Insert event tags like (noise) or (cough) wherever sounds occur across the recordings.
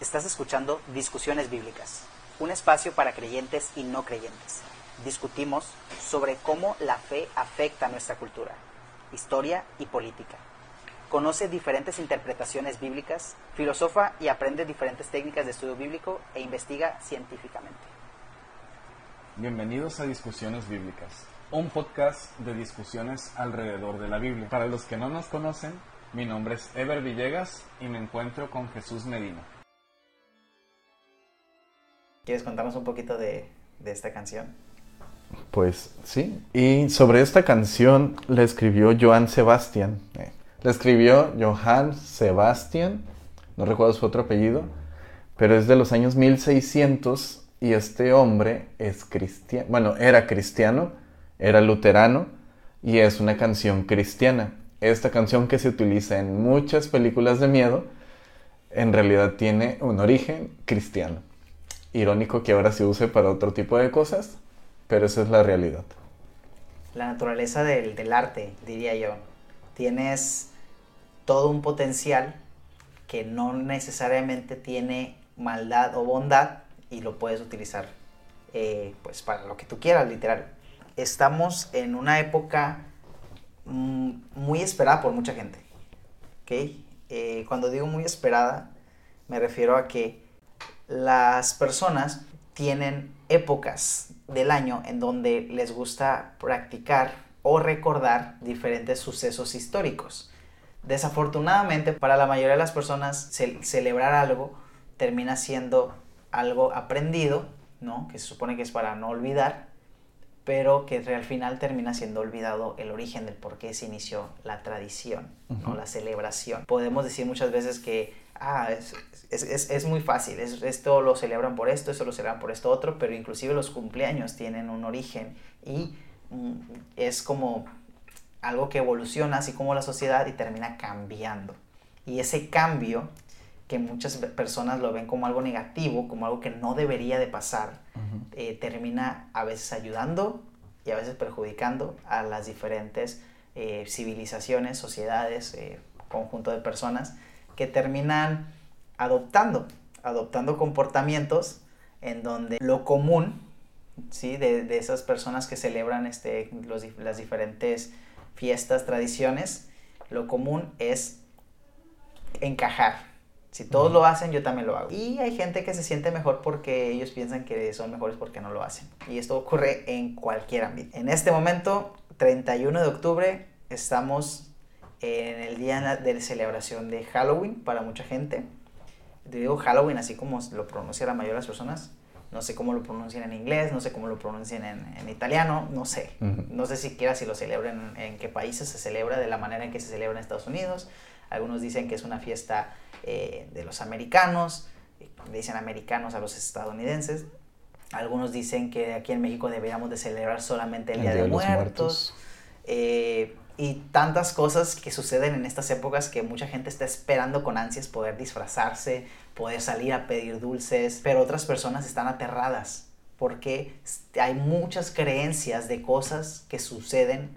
Estás escuchando Discusiones Bíblicas, un espacio para creyentes y no creyentes. Discutimos sobre cómo la fe afecta nuestra cultura, historia y política. Conoce diferentes interpretaciones bíblicas, filosofa y aprende diferentes técnicas de estudio bíblico e investiga científicamente. Bienvenidos a Discusiones Bíblicas, un podcast de discusiones alrededor de la Biblia. Para los que no nos conocen, mi nombre es Ever Villegas y me encuentro con Jesús Medina. ¿Quieres contarnos un poquito de, esta canción? Pues sí. Y sobre esta canción la escribió Johann Sebastian. Eh, la escribió Johann Sebastian, no recuerdo su otro apellido, pero es de los años 1600 y este hombre es cristiano, bueno, era cristiano, era luterano y es una canción cristiana. Esta canción que se utiliza en muchas películas de miedo, en realidad tiene un origen cristiano irónico que ahora se use para otro tipo de cosas, pero esa es la realidad. La naturaleza del, del arte, diría yo. Tienes todo un potencial que no necesariamente tiene maldad o bondad y lo puedes utilizar eh, pues para lo que tú quieras, literal. Estamos en una época mm, muy esperada por mucha gente. ¿okay? Eh, cuando digo muy esperada, me refiero a que las personas tienen épocas del año en donde les gusta practicar o recordar diferentes sucesos históricos. Desafortunadamente, para la mayoría de las personas, celebrar algo termina siendo algo aprendido, ¿no? que se supone que es para no olvidar, pero que al final termina siendo olvidado el origen del por qué se inició la tradición, ¿no? la celebración. Podemos decir muchas veces que ah, es, es, es, muy fácil, esto lo celebran por esto, esto lo celebran por esto otro, pero inclusive los cumpleaños tienen un origen y mm, es como algo que evoluciona así como la sociedad y termina cambiando. Y ese cambio que muchas personas lo ven como algo negativo, como algo que no debería de pasar, eh, termina a veces ayudando y a veces perjudicando a las diferentes eh, civilizaciones, sociedades, eh, conjunto de personas que terminan adoptando, adoptando comportamientos en donde lo común ¿sí? de, esas personas que celebran este, las diferentes fiestas, tradiciones, lo común es encajar. Si todos lo hacen, yo también lo hago. Y hay gente que se siente mejor porque ellos piensan que son mejores porque no lo hacen. Y esto ocurre en cualquier ámbito. En este momento, 31 de octubre, estamos en el día de celebración de Halloween para mucha gente. Digo Halloween así como lo pronuncia la mayoría de las personas. No sé cómo lo pronuncian en inglés, no sé cómo lo pronuncian en, italiano, no sé. No sé siquiera si lo celebran en qué países se celebra, de la manera en que se celebra en Estados Unidos. Algunos dicen que es una fiesta eh, de los americanos, le dicen americanos a los estadounidenses. Algunos dicen que aquí en México deberíamos de celebrar solamente el, Día, de, Muertos. muertos. Eh, y tantas cosas que suceden en estas épocas que mucha gente está esperando con ansias poder disfrazarse, poder salir a pedir dulces, pero otras personas están aterradas porque hay muchas creencias de cosas que suceden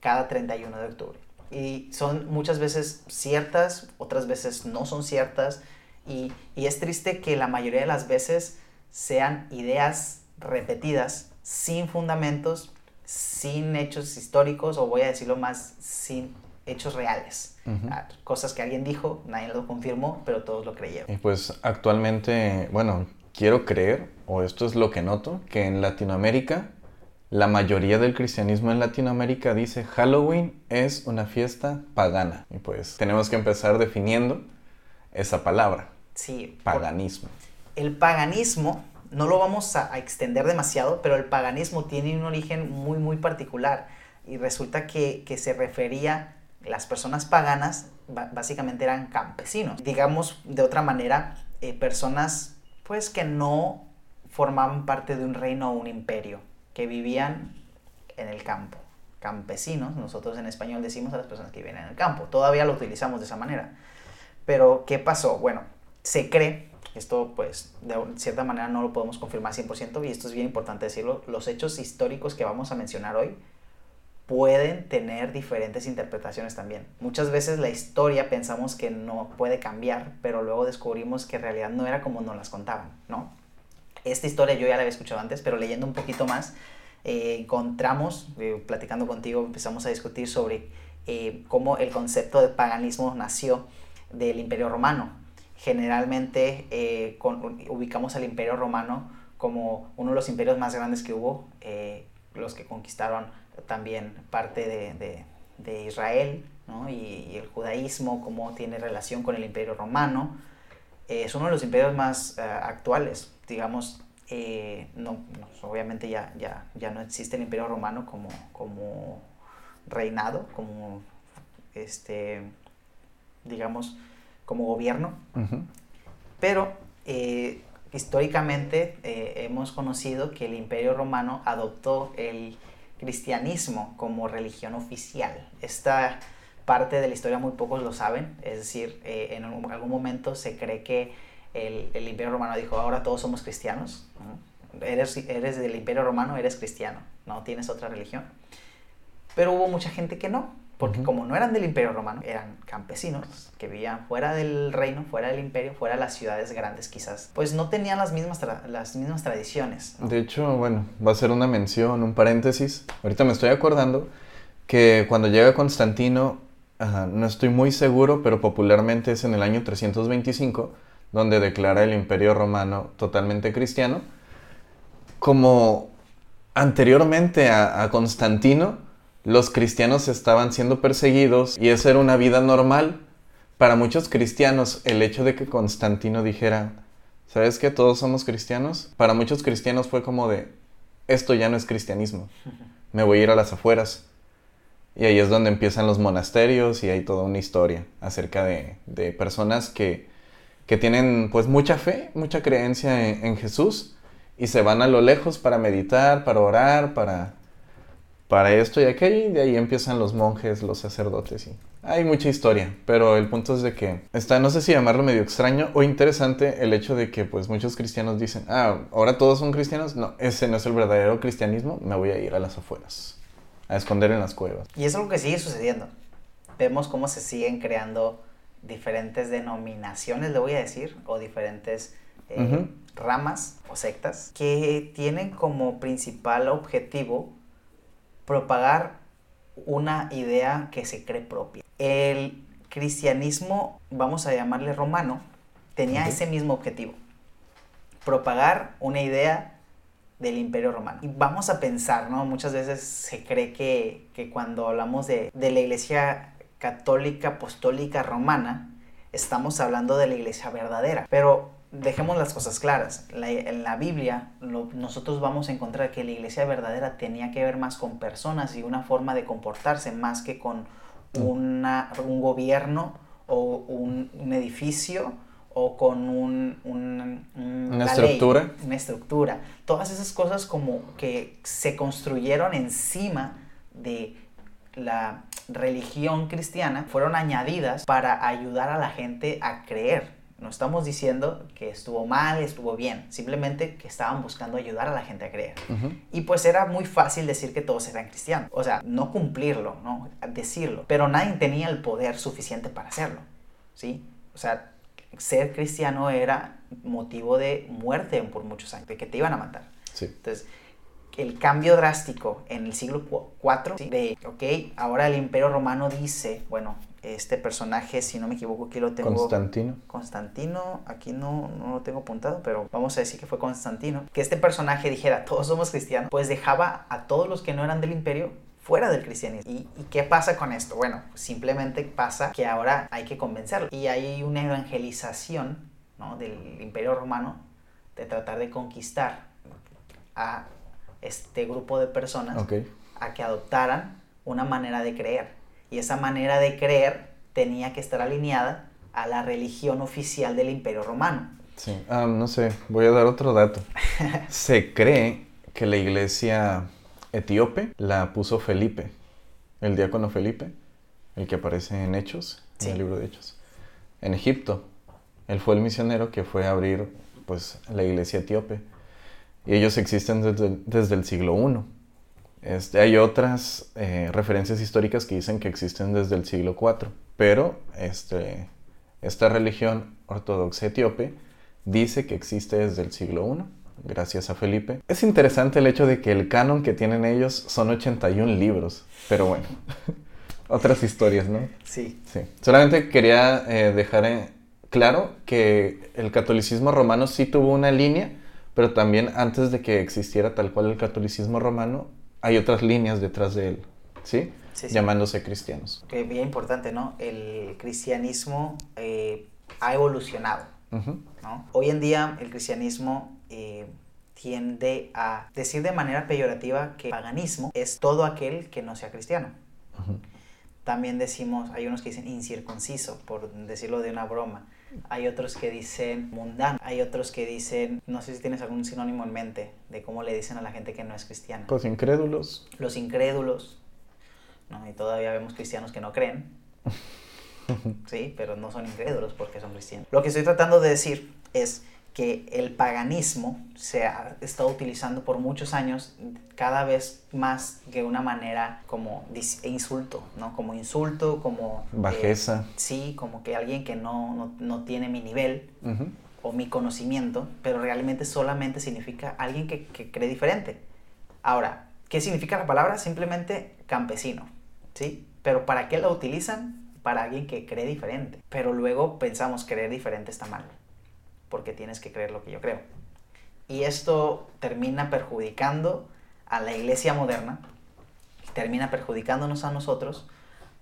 cada 31 de octubre. Y son muchas veces ciertas, otras veces no son ciertas. Y, y es triste que la mayoría de las veces sean ideas repetidas, sin fundamentos, sin hechos históricos o voy a decirlo más sin hechos reales. Ah, cosas que alguien dijo, nadie lo confirmó, pero todos lo creyeron. Y pues actualmente, bueno, quiero creer, o esto es lo que noto, que en Latinoamérica, la mayoría del cristianismo en Latinoamérica dice Halloween es una fiesta pagana. Y pues tenemos que empezar definiendo esa palabra. Sí. Paganismo. El paganismo no lo vamos a, extender demasiado, pero el paganismo tiene un origen muy, muy particular. Y resulta que, se refería, las personas paganas básicamente eran campesinos. Digamos de otra manera, eh, personas pues que no formaban parte de un reino o un imperio, que vivían en el campo. Campesinos, nosotros en español decimos a las personas que viven en el campo. Todavía lo utilizamos de esa manera. Pero, ¿qué pasó? Bueno, se cree esto, pues, de cierta manera no lo podemos confirmar 100% y esto es bien importante decirlo. Los hechos históricos que vamos a mencionar hoy pueden tener diferentes interpretaciones también. Muchas veces la historia pensamos que no puede cambiar, pero luego descubrimos que en realidad no era como nos las contaban, ¿no? Esta historia yo ya la había escuchado antes, pero leyendo un poquito más, eh, encontramos, eh, platicando contigo, empezamos a discutir sobre eh, cómo el concepto de paganismo nació del Imperio Romano. Generalmente ubicamos al Imperio Romano como uno de los imperios más grandes que hubo, los que conquistaron también parte de, de, Israel y, el judaísmo, cómo tiene relación con el imperio romano. Eh, es uno de los imperios más eh, actuales, digamos, eh, no, obviamente ya, ya, ya no existe el imperio romano como, como reinado, como, este, digamos, como gobierno, pero históricamente hemos conocido que el imperio romano adoptó el cristianismo como religión oficial. Esta parte de la historia muy pocos lo saben, es decir, eh, en algún momento se cree que el, el, imperio romano dijo, ahora todos somos cristianos, eres, eres del imperio romano, eres cristiano, no tienes otra religión. Pero hubo mucha gente que no, porque como no eran del imperio romano, eran campesinos que vivían fuera del reino, fuera del imperio, fuera de las ciudades grandes quizás, pues no tenían las mismas, las mismas tradiciones. De hecho, bueno, va a ser una mención, un paréntesis. Ahorita me estoy acordando que cuando llega Constantino, no estoy muy seguro, pero popularmente es en el año 325, donde declara el imperio romano totalmente cristiano. Como anteriormente a Constantino, los cristianos estaban siendo perseguidos y esa era una vida normal. Para muchos cristianos, el hecho de que Constantino dijera, ¿sabes que todos somos cristianos? Para muchos cristianos fue como de, esto ya no es cristianismo, me voy a ir a las afueras. Y ahí es donde empiezan los monasterios y hay toda una historia acerca de, personas que, tienen pues mucha fe, mucha creencia en Jesús y se van a lo lejos para meditar, para orar, para para esto y aquello, y de ahí empiezan los monjes, los sacerdotes, y hay mucha historia, pero el punto es de que está, no sé si llamarlo medio extraño o interesante el hecho de que pues muchos cristianos dicen, ah, ahora todos son cristianos, no, ese no es el verdadero cristianismo, me voy a ir a las afueras, a esconder en las cuevas. Y es algo que sigue sucediendo. Vemos cómo se siguen creando diferentes denominaciones, le voy a decir, o diferentes eh, ramas o sectas que tienen como principal objetivo propagar una idea que se cree propia. El cristianismo, vamos a llamarle romano, tenía ese mismo objetivo, propagar una idea del imperio romano. Y vamos a pensar, ¿no? Muchas veces se cree que, cuando hablamos de, de la iglesia católica apostólica romana, estamos hablando de la iglesia verdadera. Pero dejemos las cosas claras. en la Biblia nosotros vamos a encontrar que la iglesia verdadera tenía que ver más con personas y una forma de comportarse más que con una, un gobierno o un, edificio o con un, una estructura. una estructura. Todas esas cosas como que se construyeron encima de la religión cristiana fueron añadidas para ayudar a la gente a creer no estamos diciendo que estuvo mal, estuvo bien, simplemente que estaban buscando ayudar a la gente a creer. Y pues era muy fácil decir que todos eran cristianos, o sea, no cumplirlo, no decirlo, pero nadie tenía el poder suficiente para hacerlo, ¿sí? O sea, ser cristiano era motivo de muerte por muchos años, de que te iban a matar. Sí. Entonces, el cambio drástico en el siglo IV de, ok, ahora el imperio romano dice, bueno, este personaje, si no me equivoco, aquí lo tengo. Constantino. Constantino, aquí no, no lo tengo apuntado, pero vamos a decir que fue Constantino. Que este personaje dijera, todos somos cristianos, pues dejaba a todos los que no eran del imperio fuera del cristianismo. ¿Y, qué pasa con esto? Bueno, simplemente pasa que ahora hay que convencerlo. Y hay una evangelización ¿no? del imperio romano de tratar de conquistar a este grupo de personas a que adoptaran una manera de creer y esa manera de creer tenía que estar alineada a la religión oficial del Imperio Romano. Sí, ah, no sé, voy a dar otro dato. (laughs) Se cree que la iglesia etíope la puso Felipe, el diácono Felipe, el que aparece en Hechos, en el libro de Hechos, en Egipto. Él fue el misionero que fue a abrir pues, la iglesia etíope. Y ellos existen desde, desde el siglo I Este, hay otras eh, referencias históricas que dicen que existen desde el siglo IV, pero este, esta religión ortodoxa etíope dice que existe desde el siglo I, gracias a Felipe. Es interesante el hecho de que el canon que tienen ellos son 81 libros, pero bueno, (laughs) otras historias, ¿no? Sí. Sí. Solamente quería eh, dejar eh, claro que el catolicismo romano sí tuvo una línea, pero también antes de que existiera tal cual el catolicismo romano, hay otras líneas detrás de él, ¿sí? Sí, sí. Llamándose cristianos. Que bien importante, ¿no? El cristianismo eh, ha evolucionado. ¿no? Hoy en día el cristianismo eh, tiende a decir de manera peyorativa que el paganismo es todo aquel que no sea cristiano. También decimos, hay unos que dicen incircunciso, por decirlo de una broma. Hay otros que dicen mundano. Hay otros que dicen, no sé si tienes algún sinónimo en mente de cómo le dicen a la gente que no es cristiana. Pues incrédulos. Los incrédulos, ¿no? Y todavía vemos cristianos que no creen. (laughs) Sí, pero no son incrédulos porque son cristianos. Lo que estoy tratando de decir es que el paganismo se ha estado utilizando por muchos años cada vez más de una manera como insulto, ¿no? Como insulto, como... eh, Bajeza. sí, como que alguien que no, no, no tiene mi nivel o mi conocimiento, pero realmente solamente significa alguien que, que cree diferente. Ahora, ¿qué significa la palabra? Simplemente campesino, ¿sí? Pero ¿para qué la utilizan? Para alguien que cree diferente. Pero luego pensamos creer diferente está mal, porque tienes que creer lo que yo creo. Y esto termina perjudicando a la iglesia moderna, termina perjudicándonos a nosotros,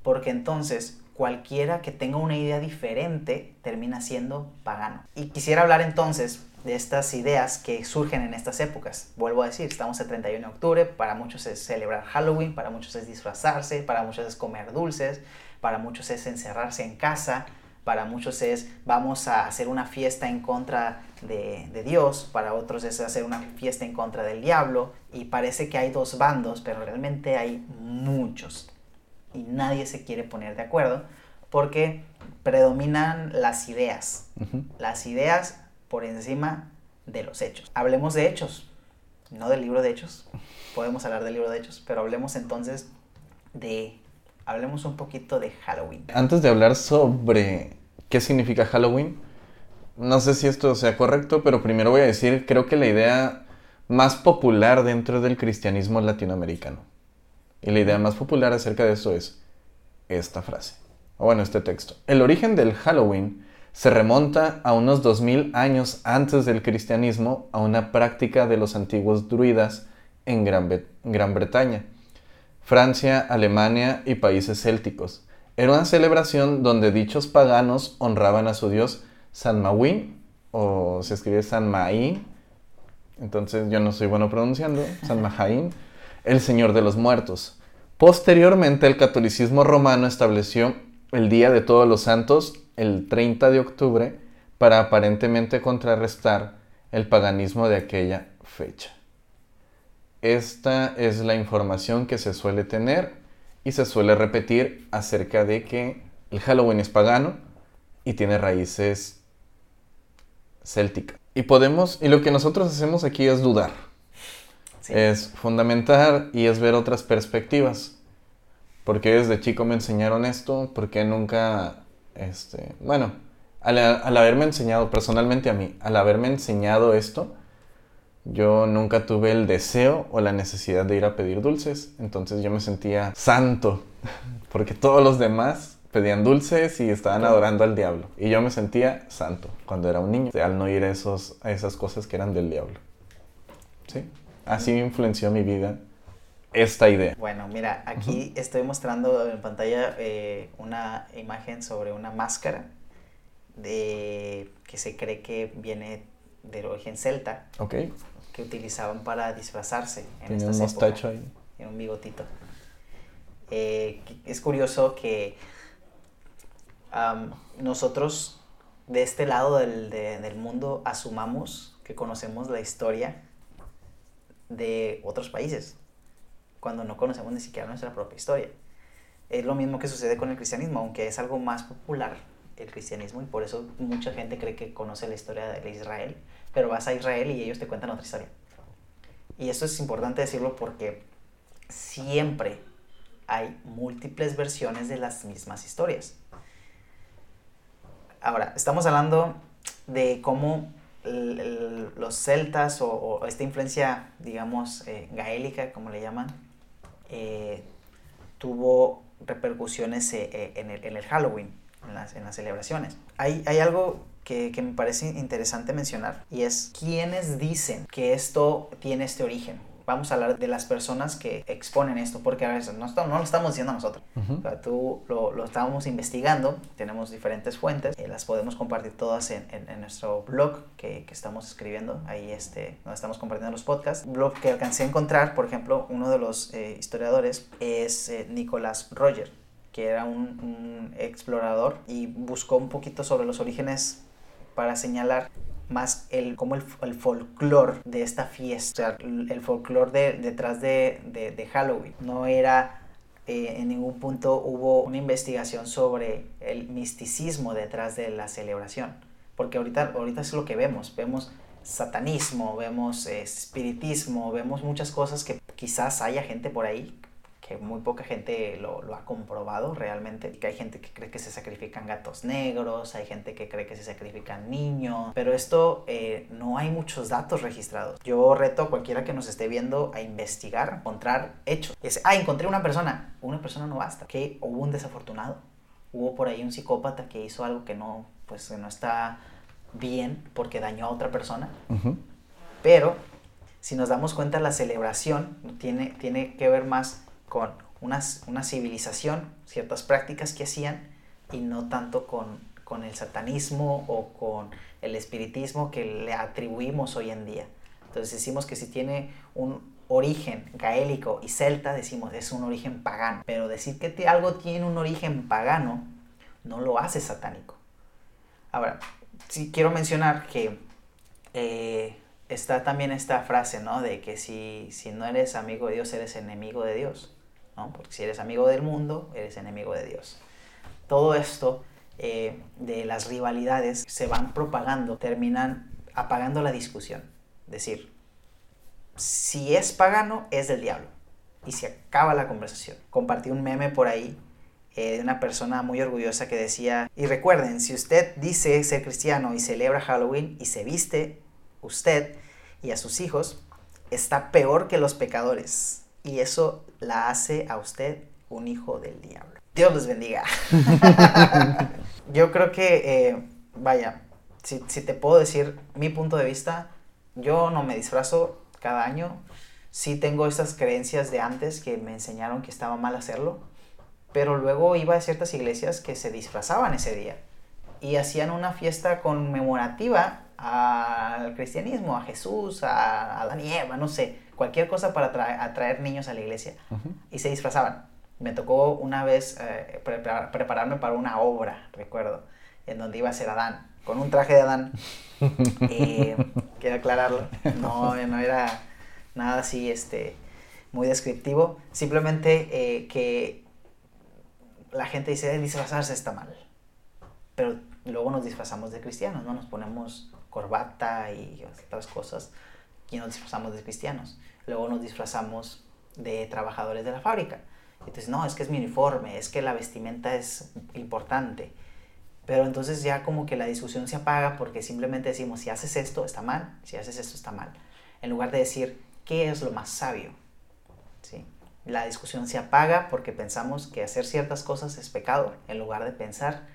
porque entonces cualquiera que tenga una idea diferente termina siendo pagano. Y quisiera hablar entonces de estas ideas que surgen en estas épocas. Vuelvo a decir, estamos el 31 de octubre, para muchos es celebrar Halloween, para muchos es disfrazarse, para muchos es comer dulces, para muchos es encerrarse en casa, para muchos es vamos a hacer una fiesta en contra de, de Dios, para otros es hacer una fiesta en contra del diablo, y parece que hay dos bandos, pero realmente hay muchos y nadie se quiere poner de acuerdo porque predominan las ideas, las ideas por encima de los hechos. Hablemos de hechos, no del libro de hechos, podemos hablar del libro de hechos, pero hablemos entonces de, hablemos un poquito de Halloween. Antes de hablar sobre qué significa Halloween, no sé si esto sea correcto, pero primero voy a decir, creo que la idea más popular dentro del cristianismo latinoamericano. Y la idea más popular acerca de eso es esta frase, o bueno, este texto. El origen del Halloween se remonta a unos 2000 años antes del cristianismo a una práctica de los antiguos druidas en Gran, Gran Bretaña. Francia, Alemania y países célticos. Era una celebración donde dichos paganos honraban a su dios San Mawin, o se escribe San Maín, entonces yo no soy bueno pronunciando, San Mahaín, el Señor de los Muertos. Posteriormente el catolicismo romano estableció el Día de Todos los Santos, el 30 de octubre, para aparentemente contrarrestar el paganismo de aquella fecha. Esta es la información que se suele tener y se suele repetir acerca de que el Halloween es pagano y tiene raíces célticas. Y podemos, y lo que nosotros hacemos aquí es dudar, Sí. es fundamentar y es ver otras perspectivas. Porque desde chico me enseñaron esto, porque nunca, este, bueno, al, al haberme enseñado, personalmente a mí, al haberme enseñado esto, yo nunca tuve el deseo o la necesidad de ir a pedir dulces. Entonces yo me sentía santo, (laughs) porque todos los demás pedían dulces y estaban adorando al diablo. Y yo me sentía santo cuando era un niño, al no ir a, esos, a esas cosas que eran del diablo. ¿Sí? Así influenció mi vida esta idea. Bueno, mira, aquí estoy mostrando en pantalla eh, una imagen sobre una máscara de que se cree que viene del origen celta, ¿Ok? Que utilizaban para disfrazarse en un estas mostacho ahí. Tiene un bigotito. Eh, es curioso que nosotros de este lado del, de- del mundo asumamos que conocemos la historia de otros países, cuando no conocemos ni siquiera nuestra propia historia. Es lo mismo que sucede con el cristianismo, aunque es algo más popular el cristianismo y por eso mucha gente cree que conoce la historia de Israel, pero vas a Israel y ellos te cuentan otra historia. Y esto es importante decirlo porque siempre hay múltiples versiones de las mismas historias. Ahora, estamos hablando de cómo los celtas o, esta influencia, digamos, eh, gaélica, como le llaman, eh, tuvo repercusiones eh, en el, Halloween, en las, celebraciones. Hay, hay algo que, que, me parece interesante mencionar y es quiénes dicen que esto tiene este origen vamos a hablar de las personas que exponen esto, porque a veces no, no lo estamos diciendo nosotros. tú lo, lo, estábamos investigando, tenemos diferentes fuentes, eh, las podemos compartir todas en, en, nuestro blog que, que, estamos escribiendo, ahí este, donde estamos compartiendo los podcasts. Blog que alcancé a encontrar, por ejemplo, uno de los eh, historiadores es eh, Nicolás Roger que era un, un explorador y buscó un poquito sobre los orígenes para señalar más el, como el, el folclore de esta fiesta, el, folclore de, detrás de, de, Halloween. No era, eh, en ningún punto hubo una investigación sobre el misticismo detrás de la celebración, porque ahorita, ahorita es lo que vemos, vemos satanismo, vemos espiritismo, vemos muchas cosas que quizás haya gente por ahí que muy poca gente lo, lo, ha comprobado realmente, que hay gente que cree que se sacrifican gatos negros, hay gente que cree que se sacrifican niños, pero esto eh, no hay muchos datos registrados. Yo reto a cualquiera que nos esté viendo a investigar, encontrar hechos. Es, ah, encontré una persona, una persona no basta, que hubo un desafortunado, hubo por ahí un psicópata que hizo algo que no, pues no está bien porque dañó a otra persona, pero si nos damos cuenta la celebración tiene, tiene que ver más con una, una civilización, ciertas prácticas que hacían y no tanto con, con el satanismo o con el espiritismo que le atribuimos hoy en día. Entonces decimos que si tiene un origen gaélico y celta, decimos es un origen pagano. Pero decir que algo tiene un origen pagano no lo hace satánico. Ahora, sí quiero mencionar que eh, está también esta frase, ¿no? De que si, si no eres amigo de Dios, eres enemigo de Dios. Porque si eres amigo del mundo, eres enemigo de Dios. Todo esto eh, de las rivalidades se van propagando, terminan apagando la discusión. Es decir, si es pagano, es del diablo. Y se acaba la conversación. Compartí un meme por ahí eh, de una persona muy orgullosa que decía, y recuerden, si usted dice ser cristiano y celebra Halloween y se viste usted y a sus hijos, está peor que los pecadores y eso la hace a usted un hijo del diablo. Dios los bendiga. (laughs) yo creo que, eh, vaya, si, te puedo decir mi punto de vista, yo no me disfrazo cada año. Sí tengo estas creencias de antes que me enseñaron que estaba mal hacerlo, pero luego iba a ciertas iglesias que se disfrazaban ese día y hacían una fiesta conmemorativa al cristianismo, a Jesús, a Adán y Eva, no sé cualquier cosa para atraer, niños a la iglesia. Y se disfrazaban. Me tocó una vez eh, prepararme para una obra, recuerdo, en donde iba a ser Adán, con un traje de Adán. (laughs) quiero aclararlo, no, no era nada así este, muy descriptivo, simplemente eh, que la gente dice, disfrazarse está mal, pero luego nos disfrazamos de cristianos, ¿no? Nos ponemos corbata y otras cosas y nos disfrazamos de cristianos. Luego nos disfrazamos de trabajadores de la fábrica. Entonces, no, es que es mi uniforme, es que la vestimenta es importante. Pero entonces ya como que la discusión se apaga porque simplemente decimos, si haces esto, está mal, si haces esto, está mal. En lugar de decir, ¿qué es lo más sabio? ¿Sí? La discusión se apaga porque pensamos que hacer ciertas cosas es pecado, en lugar de pensar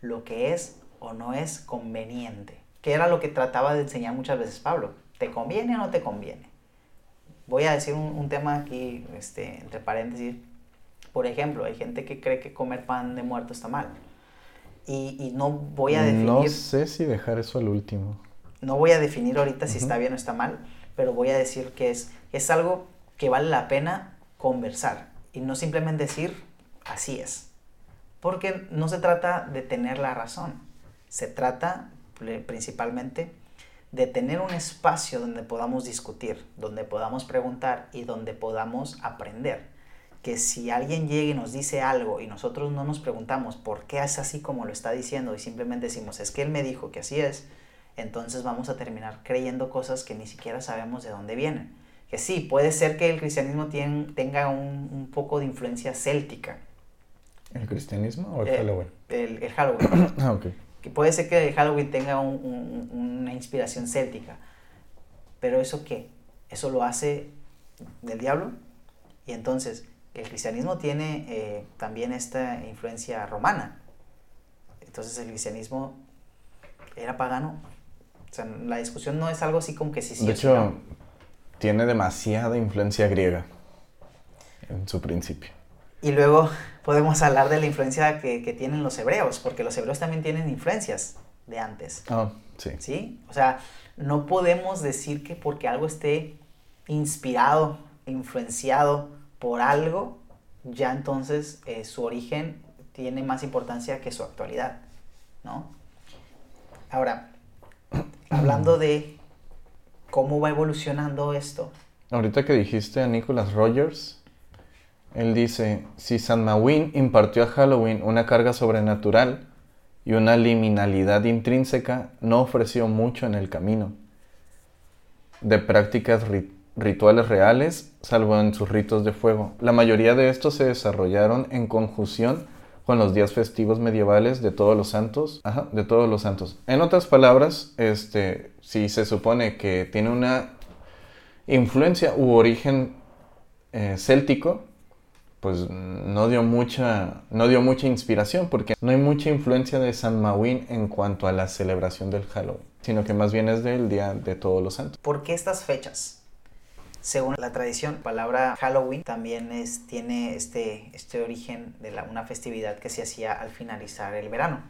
lo que es o no es conveniente. Que era lo que trataba de enseñar muchas veces Pablo. ¿Te conviene o no te conviene? Voy a decir un, tema aquí, este, entre paréntesis. Por ejemplo, hay gente que cree que comer pan de muerto está mal. Y, y no voy a definir... No sé si dejar eso al último. No voy a definir ahorita si está bien o está mal, pero voy a decir que es, es algo que vale la pena conversar y no simplemente decir así es. Porque no se trata de tener la razón, se trata principalmente de tener un espacio donde podamos discutir, donde podamos preguntar y donde podamos aprender. Que si alguien llega y nos dice algo y nosotros no nos preguntamos por qué es así como lo está diciendo y simplemente decimos es que él me dijo que así es, entonces vamos a terminar creyendo cosas que ni siquiera sabemos de dónde vienen. que sí, puede ser que el cristianismo tenga un, poco de influencia céltica. ¿El cristianismo o el eh, Halloween? El, Halloween. (coughs) ah, ok. Que puede ser que Halloween tenga una inspiración céltica. Pero ¿eso qué? Eso lo hace del diablo. Y entonces, el cristianismo tiene eh, también esta influencia romana. Entonces, el cristianismo era pagano. O sea, la discusión no es algo así como que sí, sí. De hecho, tiene demasiada influencia griega en su principio. Y luego podemos hablar de la influencia que, que, tienen los hebreos, porque los hebreos también tienen influencias de antes. Ah, sí. ¿Sí? O sea, no podemos decir que porque algo esté inspirado, influenciado por algo, ya entonces eh, su origen tiene más importancia que su actualidad, ¿no? Ahora, (clears throat) hablando de cómo va evolucionando esto. Ahorita que dijiste a Nicholas Rogers, él dice, si San Mawin impartió a Halloween una carga sobrenatural y una liminalidad intrínseca, no ofreció mucho en el camino de prácticas rituales reales, salvo en sus ritos de fuego. La mayoría de estos se desarrollaron en conjunción con los días festivos medievales de todos los santos, ajá, de todos los santos. En otras palabras, este, si se supone que tiene una influencia u origen eh, céltico, pues no dio mucha no dio mucha inspiración porque no hay mucha influencia de San Mawin en cuanto a la celebración del Halloween, sino que más bien es del día de todos los santos. ¿Por qué estas fechas? Según la tradición, la palabra Halloween también es, tiene este, este origen de la, una festividad que se hacía al finalizar el verano.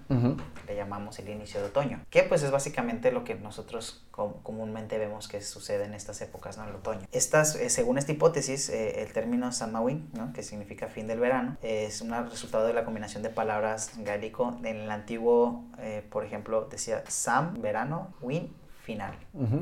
Le llamamos el inicio de otoño. Que pues es básicamente lo que nosotros comúnmente vemos que sucede en estas épocas, ¿no? El otoño. Estas, eh, según esta hipótesis, eh, el término Samhain, ¿no? Que significa fin del verano, es un resultado de la combinación de palabras gaélico. En el antiguo, eh, por ejemplo, decía Sam, verano, Win, final,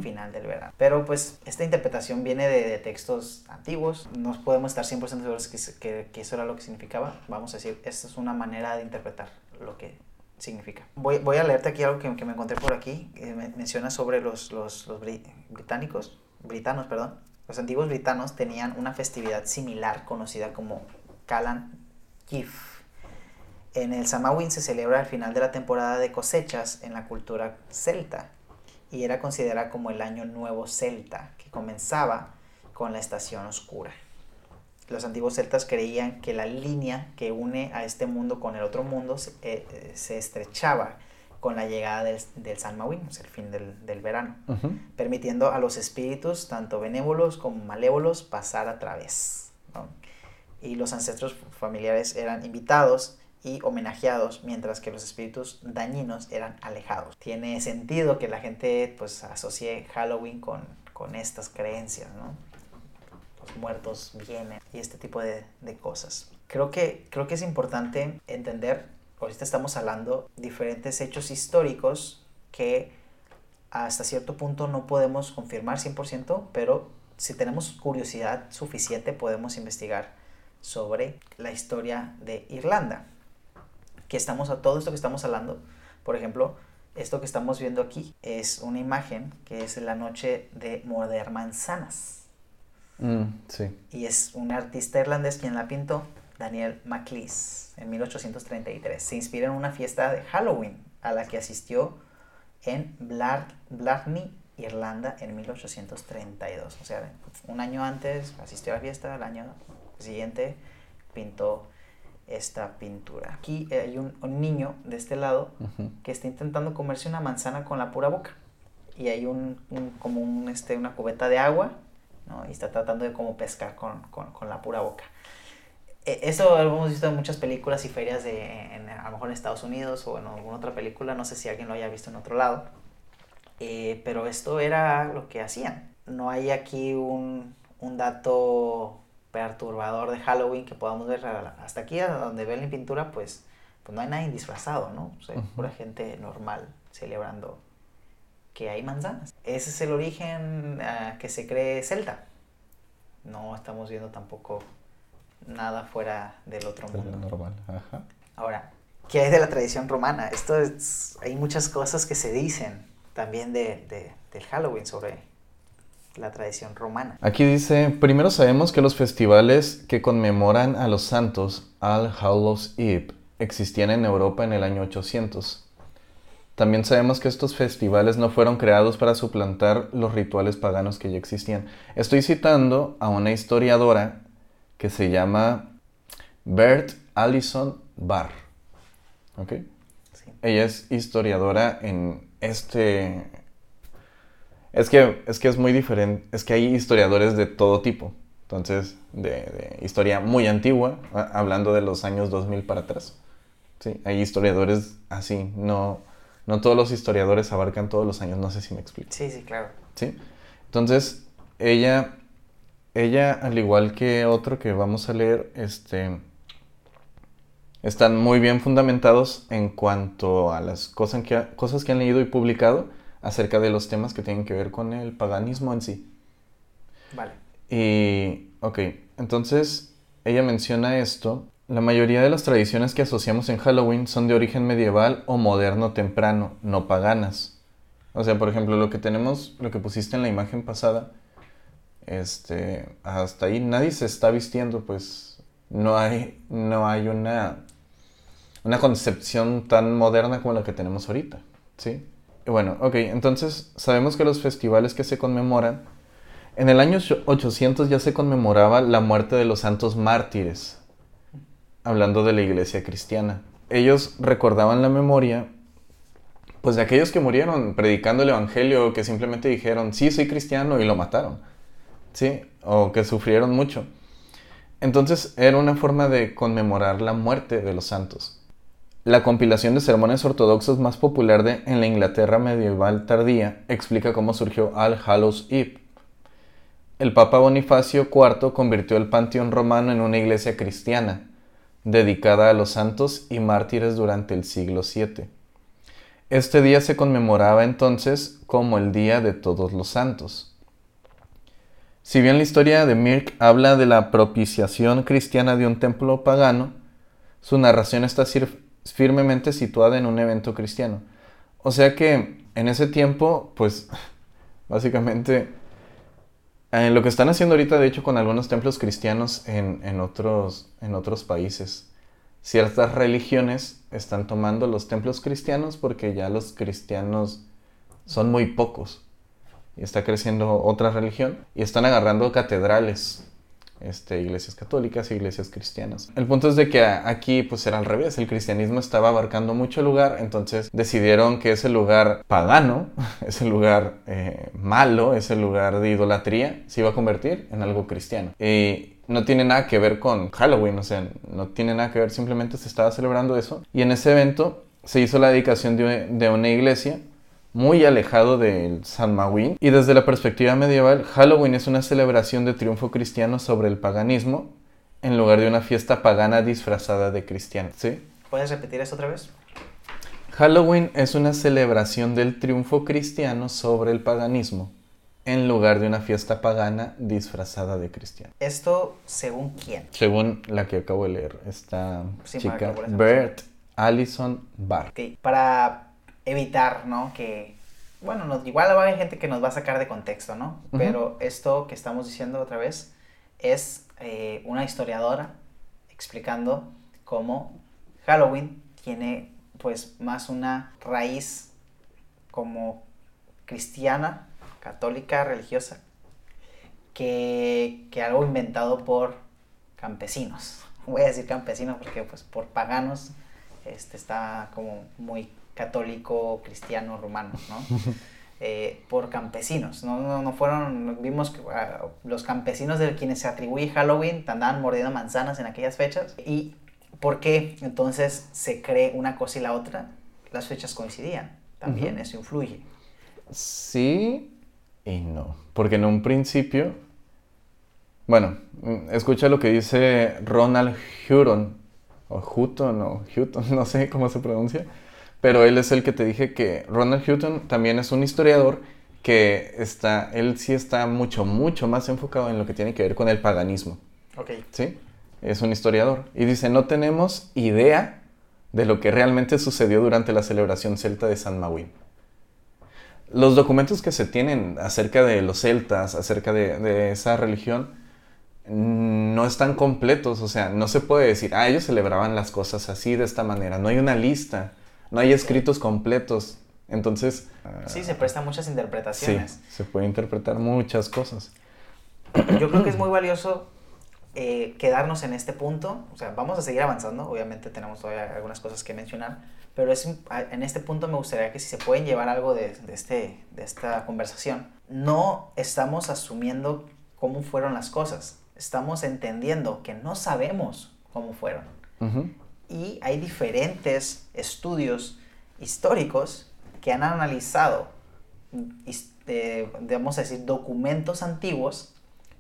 final del verano. Pero pues esta interpretación viene de, textos antiguos, no podemos estar 100% seguros que, que, eso era lo que significaba. Vamos a decir, esta es una manera de interpretar lo que significa. Voy, voy a leerte aquí algo que, que me encontré por aquí, menciona sobre los, los, los británicos, britanos, perdón. Los antiguos britanos tenían una festividad similar conocida como Calan Kif. En el Samhain se celebra al final de la temporada de cosechas en la cultura celta y era considerada como el año nuevo celta, que comenzaba con la estación oscura. Los antiguos celtas creían que la línea que une a este mundo con el otro mundo se, eh, eh, estrechaba con la llegada del, del San Mawin, el fin del, verano, permitiendo a los espíritus, tanto benévolos como malévolos, pasar a través. Y los ancestros familiares eran invitados y homenajeados, mientras que los espíritus dañinos eran alejados. Tiene sentido que la gente pues asocie Halloween con, con estas creencias, ¿no? Los muertos vienen y este tipo de, de cosas. Creo que, creo que es importante entender, ahorita estamos hablando diferentes hechos históricos que hasta cierto punto no podemos confirmar 100%, pero si tenemos curiosidad suficiente podemos investigar sobre la historia de Irlanda que estamos a todo esto que estamos hablando. Por ejemplo, esto que estamos viendo aquí es una imagen que es la noche de morder manzanas. Mm, sí. Y es un artista irlandés quien la pintó, Daniel MacLeish, en 1833. Se inspira en una fiesta de Halloween a la que asistió en Blarney, Irlanda, en 1832. O sea, un año antes asistió a la fiesta, el año siguiente pintó esta pintura. Aquí hay un, niño de este lado que está intentando comerse una manzana con la pura boca. Y hay un, como un, este, una cubeta de agua, ¿no? Y está tratando de como pescar con, con, la pura boca. E, eso lo hemos visto en muchas películas y ferias de, en, a lo mejor en Estados Unidos o en alguna otra película, no sé si alguien lo haya visto en otro lado. Eh, pero esto era lo que hacían. No hay aquí un, un dato perturbador de Halloween que podamos ver hasta aquí, a donde ven la pintura, pues, pues no hay nadie disfrazado, ¿no? O sea, pura gente normal celebrando que hay manzanas. Ese es el origen ah, que se cree celta. No estamos viendo tampoco nada fuera del otro mundo. normal, Ajá. Ahora, ¿qué hay de la tradición romana? Esto es, hay muchas cosas que se dicen también de, de, del Halloween sobre la tradición romana. Aquí dice, primero sabemos que los festivales que conmemoran a los santos, All Hallows Eve, existían en Europa en el año 800. También sabemos que estos festivales no fueron creados para suplantar los rituales paganos que ya existían. Estoy citando a una historiadora que se llama Bert Allison Barr. ¿Ok? Ella es historiadora en este... Es que, es que es muy diferente, es que hay historiadores de todo tipo. Entonces, de, historia muy antigua, hablando de los años 2000 para atrás. Sí, hay historiadores así, no, no todos los historiadores abarcan todos los años, no sé si me explico. Sí, sí, claro. Sí, entonces ella, ella al igual que otro que vamos a leer, este, están muy bien fundamentados en cuanto a las cosas que, cosas que han leído y publicado acerca de los temas que tienen que ver con el paganismo en sí. Vale. Y, ok, entonces ella menciona esto. La mayoría de las tradiciones que asociamos en Halloween son de origen medieval o moderno temprano, no paganas. O sea, por ejemplo, lo que tenemos, lo que pusiste en la imagen pasada, este, hasta ahí nadie se está vistiendo, pues no hay, no hay una una concepción tan moderna como la que tenemos ahorita, ¿sí? Bueno, ok, entonces sabemos que los festivales que se conmemoran, en el año 800 ya se conmemoraba la muerte de los santos mártires, hablando de la iglesia cristiana. Ellos recordaban la memoria, pues de aquellos que murieron predicando el evangelio, que simplemente dijeron, sí, soy cristiano y lo mataron, ¿sí? O que sufrieron mucho. Entonces era una forma de conmemorar la muerte de los santos. La compilación de sermones ortodoxos más popular de, en la Inglaterra medieval tardía explica cómo surgió All Hallows Eve. El Papa Bonifacio IV convirtió el panteón romano en una iglesia cristiana, dedicada a los santos y mártires durante el siglo VII. Este día se conmemoraba entonces como el Día de Todos los Santos. Si bien la historia de Mirk habla de la propiciación cristiana de un templo pagano, su narración está firmemente situada en un evento cristiano. O sea que en ese tiempo, pues (laughs) básicamente eh, lo que están haciendo ahorita, de hecho, con algunos templos cristianos en, otros, en otros países, ciertas religiones están tomando los templos cristianos porque ya los cristianos son muy pocos. Y está creciendo otra religión y están agarrando catedrales este, iglesias católicas e iglesias cristianas. El punto es de que aquí pues era al revés, el cristianismo estaba abarcando mucho lugar, entonces decidieron que ese lugar pagano, (laughs) ese lugar eh, malo, ese lugar de idolatría, se iba a convertir en algo cristiano. Y no tiene nada que ver con Halloween, o sea, no tiene nada que ver, simplemente se estaba celebrando eso. Y en ese evento se hizo la dedicación de, de una iglesia muy alejado del San Mawin. Y desde la perspectiva medieval, Halloween es una celebración de triunfo cristiano sobre el paganismo en lugar de una fiesta pagana disfrazada de cristiano. ¿Sí? ¿Puedes repetir eso otra vez? Halloween es una celebración del triunfo cristiano sobre el paganismo en lugar de una fiesta pagana disfrazada de cristiano. ¿Esto según quién? Según la que acabo de leer, esta chica, Bert Allison Barr. Para evitar, ¿no? Que, bueno, igual va a haber gente que nos va a sacar de contexto, ¿no? Pero esto que estamos diciendo otra vez es eh, una historiadora explicando cómo Halloween tiene pues más una raíz como cristiana, católica, religiosa, que, que algo inventado por campesinos. (laughs) Voy a decir campesinos porque pues por paganos este, está como muy católico, cristiano, romano, ¿no? (laughs) Eh, por campesinos, ¿no? No, fueron, vimos que ah, los campesinos de quienes se atribuye Halloween andaban mordiendo manzanas en aquellas fechas. ¿Y por qué entonces se cree una cosa y la otra? Las fechas coincidían, también eso influye. Sí y no, porque en un principio, bueno, escucha lo que dice Ronald Hutton, o Hutton, o Hutton, (laughs) no sé cómo se pronuncia pero él es el que te dije que Ronald Hutton también es un historiador que está, él sí está mucho, mucho más enfocado en lo que tiene que ver con el paganismo. Ok. ¿Sí? Es un historiador. Y dice, no tenemos idea de lo que realmente sucedió durante la celebración celta de San Mawin. los documentos que se tienen acerca de los celtas, acerca de, de esa religión, no están completos, o sea, no se puede decir, ah, ellos celebraban las cosas así, de esta manera, no hay una lista, no hay escritos completos, entonces... Sí, se prestan muchas interpretaciones. Sí, se puede interpretar muchas cosas. Yo creo que es muy valioso eh, quedarnos en este punto, o sea, vamos a seguir avanzando, obviamente tenemos todavía algunas cosas que mencionar, pero es, en este punto me gustaría que si se pueden llevar algo de, de, este, de esta conversación, no estamos asumiendo cómo fueron las cosas, estamos entendiendo que no sabemos cómo fueron. Y hay diferentes estudios históricos que han analizado, eh, a decir, documentos antiguos,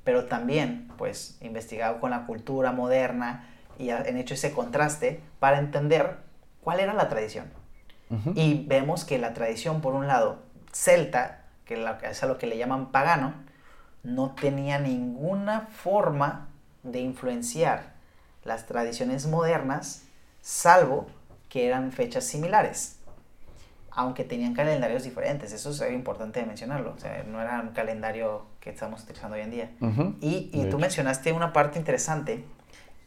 pero también, pues, investigado con la cultura moderna y han hecho ese contraste para entender cuál era la tradición. Y vemos que la tradición, por un lado, celta, que es a lo que le llaman pagano, no tenía ninguna forma de influenciar las tradiciones modernas, salvo que eran fechas similares, aunque tenían calendarios diferentes, eso es importante mencionarlo, o sea, no era un calendario que estamos utilizando hoy en día. Y, y tú mencionaste una parte interesante,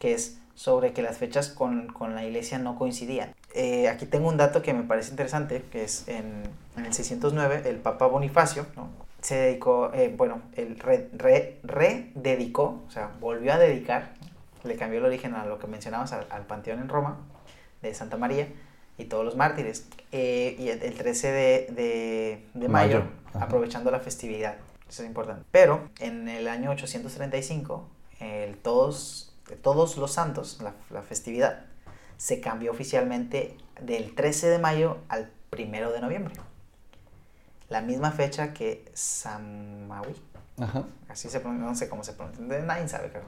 que es sobre que las fechas con, con la iglesia no coincidían. Eh, aquí tengo un dato que me parece interesante, que es en, en el 609, el Papa Bonifacio, ¿no? se dedicó, eh, bueno, el rededicó, o sea, volvió a dedicar, le cambió el origen a lo que mencionabas, al, Panteón en Roma, de Santa María, y todos los mártires. Eh, y el, 13 de, de, mayo, aprovechando la festividad. Eso es importante. Pero en el año 835, el todos, todos los santos, la, la, festividad, se cambió oficialmente del 13 de mayo al 1 de noviembre la misma fecha que Samawi. Ajá. Así se pronuncia, no sé cómo se pronuncia. Nadie sabe, creo.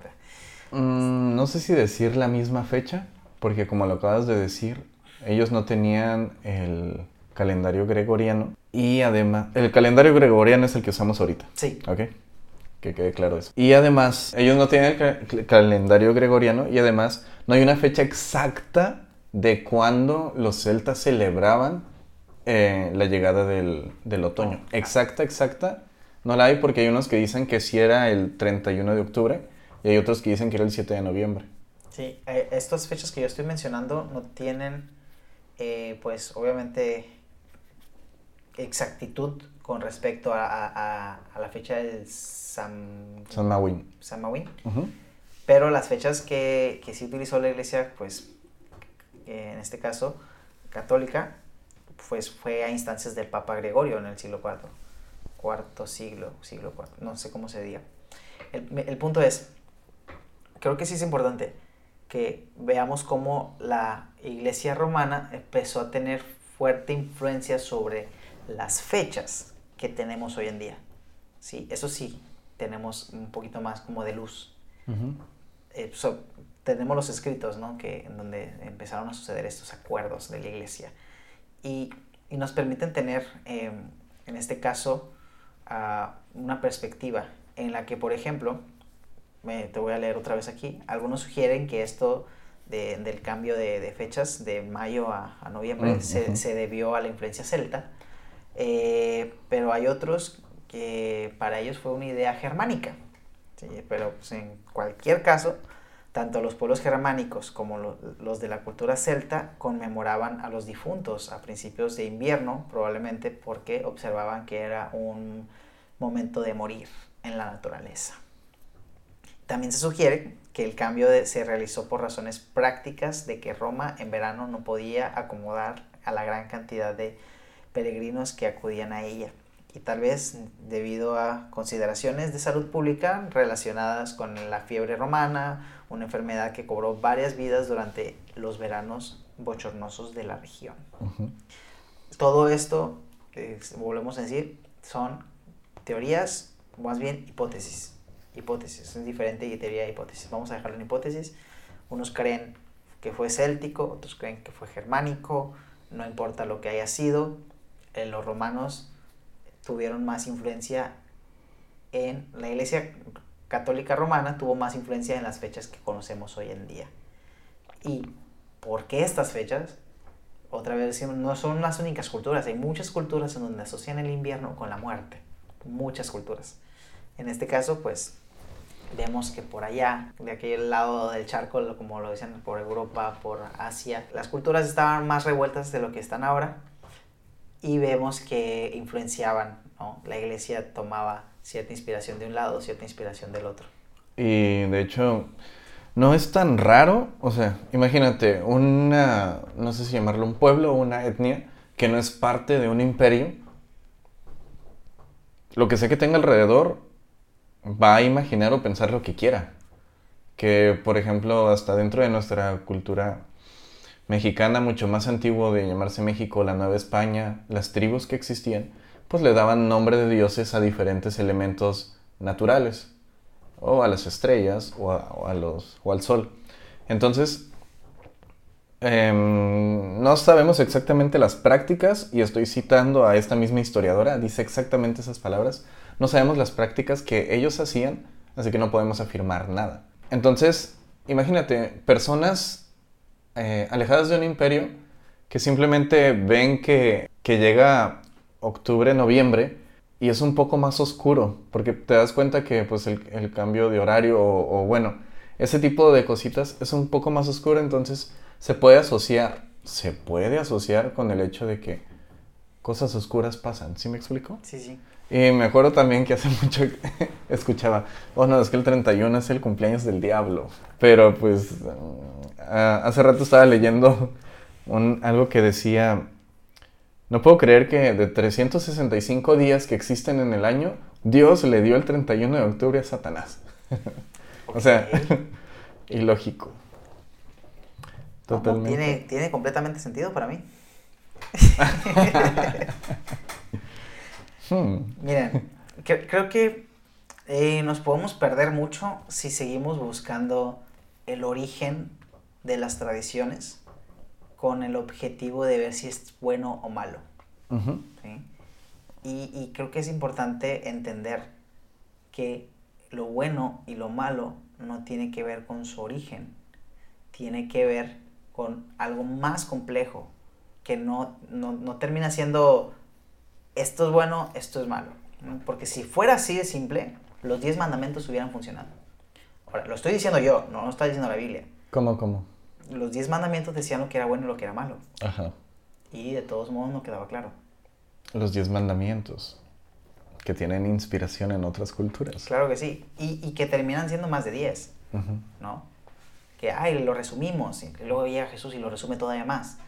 Mm, no sé si decir la misma fecha, porque como lo acabas de decir, ellos no tenían el calendario gregoriano y además, el calendario gregoriano es el que usamos ahorita. Sí. Ok. Que quede claro eso. Y además, ellos no tienen el calendario gregoriano y además no hay una fecha exacta de cuándo los celtas celebraban eh, la llegada del, del, otoño. Exacta, exacta, no la hay porque hay unos que dicen que sí era el 31 de octubre y hay otros que dicen que era el 7 de noviembre. Sí, eh, estas fechas que yo estoy mencionando no tienen, eh, pues obviamente, exactitud con respecto a, a, a la fecha del San, San Mawin. San Pero las fechas que, que sí utilizó la iglesia, pues en este caso católica, pues fue a instancias del Papa Gregorio en el siglo IV, cuarto siglo, siglo IV, no sé cómo se diga. El, el, punto es, creo que sí es importante que veamos cómo la iglesia romana empezó a tener fuerte influencia sobre las fechas que tenemos hoy en día. ¿sí? Eso sí, tenemos un poquito más como de luz. Eh, tenemos los escritos, ¿no? Que, en donde empezaron a suceder estos acuerdos de la iglesia y, nos permiten tener, em, en este caso, una perspectiva en la que, por ejemplo, te voy a leer otra vez aquí, algunos sugieren que esto del cambio de, fechas de mayo a, noviembre mm, se, debió a la influencia celta, eh, pero hay otros que para ellos fue una idea germánica. Pero pues, en cualquier caso, tanto los pueblos germánicos como los de la cultura celta conmemoraban a los difuntos a principios de invierno, probablemente porque observaban que era un momento de morir en la naturaleza. También se sugiere que el cambio se realizó por razones prácticas de que Roma en verano no podía acomodar a la gran cantidad de peregrinos que acudían a ella y tal vez debido a consideraciones de salud pública relacionadas con la fiebre romana una enfermedad que cobró varias vidas durante los veranos bochornosos de la región. Todo esto, volvemos a decir, son teorías, más bien hipótesis. Hipótesis, es diferente de teoría e hipótesis. Vamos a dejarlo en hipótesis. Unos creen que fue céltico, otros creen que fue germánico, no importa lo que haya sido, eh, los romanos tuvieron más influencia en la iglesia católica romana tuvo más influencia en las fechas que conocemos hoy en día. ¿Y por qué estas fechas? otra vez no son las únicas culturas, hay muchas culturas en donde asocian el invierno con la muerte, muchas culturas. En este caso, pues vemos que por allá, de aquel lado del charco, como lo dicen, por Europa, por Asia, las culturas estaban más revueltas de lo que están ahora y vemos que influenciaban, ¿no? La iglesia tomaba cierta inspiración de un lado, cierta inspiración del otro. Y de hecho, no es tan raro, o sea, imagínate, una, no sé si llamarlo un pueblo o una etnia que no es parte de un imperio. Lo que sé que tenga alrededor va a imaginar o pensar lo que quiera. Que, por ejemplo, hasta dentro de nuestra cultura mexicana, mucho más antiguo de llamarse México, la Nueva España, las tribus que existían, pues le daban nombre de dioses a diferentes elementos naturales o a las estrellas, o, a, los, o al sol. Entonces, em, no sabemos exactamente las prácticas, y estoy citando a esta misma historiadora, dice exactamente esas palabras, no sabemos las prácticas que ellos hacían, así que no podemos afirmar nada. Entonces, imagínate, personas eh, alejadas de un imperio que simplemente ven que, que llega octubre, noviembre, y es un poco más oscuro, porque te das cuenta que pues el, cambio de horario o, bueno, ese tipo de cositas es un poco más oscuro, entonces se puede asociar, se puede asociar con el hecho de que cosas oscuras pasan, ¿sí me explico? Sí, sí. Y me acuerdo también que hace (laughs) mucho escuchaba, oh no, es que el 31 es el cumpleaños del diablo, pero pues ah, hace rato estaba leyendo un, algo que decía no puedo creer que de 365 días que existen en el año, Dios le dio el 31 de octubre a Satanás. (laughs) o sea, (laughs) ilógico. Totalmente. Tiene, tiene completamente sentido para mí. Hmm. Miren, creo que eh, nos podemos perder mucho si seguimos buscando el origen de las tradiciones con el objetivo de ver si es bueno o malo. y, creo que es importante entender que lo bueno y lo malo no tiene que ver con su origen, tiene que ver con algo más complejo, que no, no, termina siendo esto es bueno, esto es malo. Porque si fuera así de simple, los 10 mandamientos hubieran funcionado. Ahora, lo estoy diciendo yo, no lo está diciendo la Biblia. ¿Cómo, cómo? los diez mandamientos decían lo que era bueno y lo que era malo. Ajá. Y de todos modos no quedaba claro. Los diez mandamientos, que tienen inspiración en otras culturas. Claro que sí. Y, que terminan siendo más de diez, ¿no? Que, ay, lo resumimos. Y luego llega Jesús y lo resume todavía más.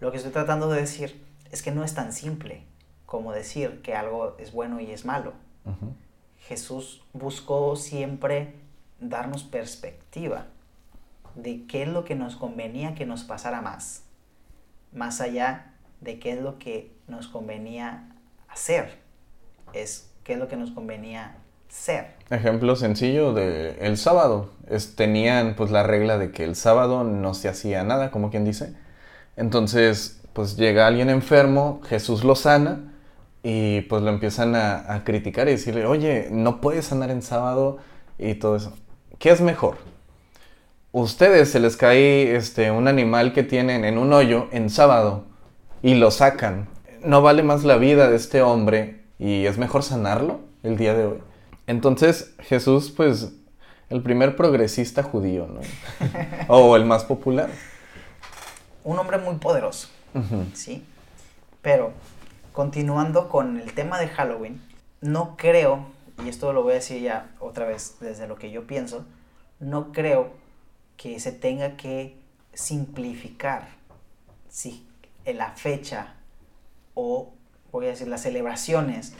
Lo que estoy tratando de decir es que no es tan simple como decir que algo es bueno y es malo. Jesús buscó siempre darnos perspectiva de qué es lo que nos convenía que nos pasara más, más allá de qué es lo que nos convenía hacer, es qué es lo que nos convenía ser. Ejemplo sencillo de el sábado, es, tenían pues la regla de que el sábado no se hacía nada, como quien dice. Entonces, pues llega alguien enfermo, Jesús lo sana y pues lo empiezan a, a criticar y decirle, oye, no puedes sanar en sábado y todo eso. ¿Qué es mejor? ustedes se les cae este, un animal que tienen en un hoyo en sábado y lo sacan. ¿No vale más la vida de este hombre y es mejor sanarlo el día de hoy? Entonces Jesús, pues, el primer progresista judío, ¿no? (laughs) o el más popular. Un hombre muy poderoso, ¿sí? Pero, continuando con el tema de Halloween, no creo, y esto lo voy a decir ya otra vez desde lo que yo pienso, no creo que se tenga que simplificar si la fecha o voy a decir las celebraciones,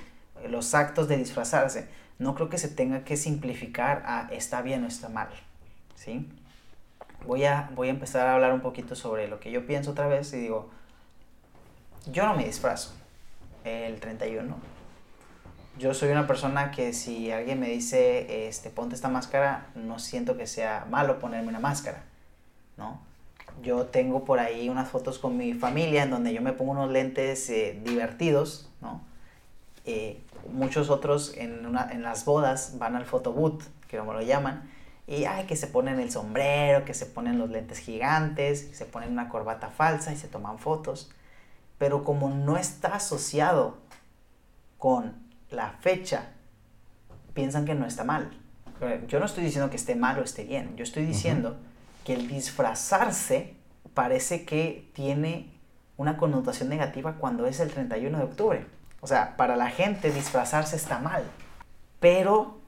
los actos de disfrazarse, no creo que se tenga que simplificar a está bien o está mal, ¿sí? Voy a, voy a empezar a hablar un poquito sobre lo que yo pienso otra vez y digo, yo no me disfrazo el 31, yo soy una persona que si alguien me dice, este, ponte esta máscara, no siento que sea malo ponerme una máscara, ¿no? Yo tengo por ahí unas fotos con mi familia en donde yo me pongo unos lentes eh, divertidos, ¿no? Eh, muchos otros en, una, en las bodas van al photobooth, que como lo llaman, Y ay, que se ponen el sombrero, que se ponen los lentes gigantes, se ponen una corbata falsa y se toman fotos. Pero como no está asociado con la fecha, piensan que no está mal. Yo no estoy diciendo que esté mal o esté bien. Yo estoy diciendo que el disfrazarse parece que tiene una connotación negativa cuando es el 31 de octubre. O sea, para la gente disfrazarse está mal. Pero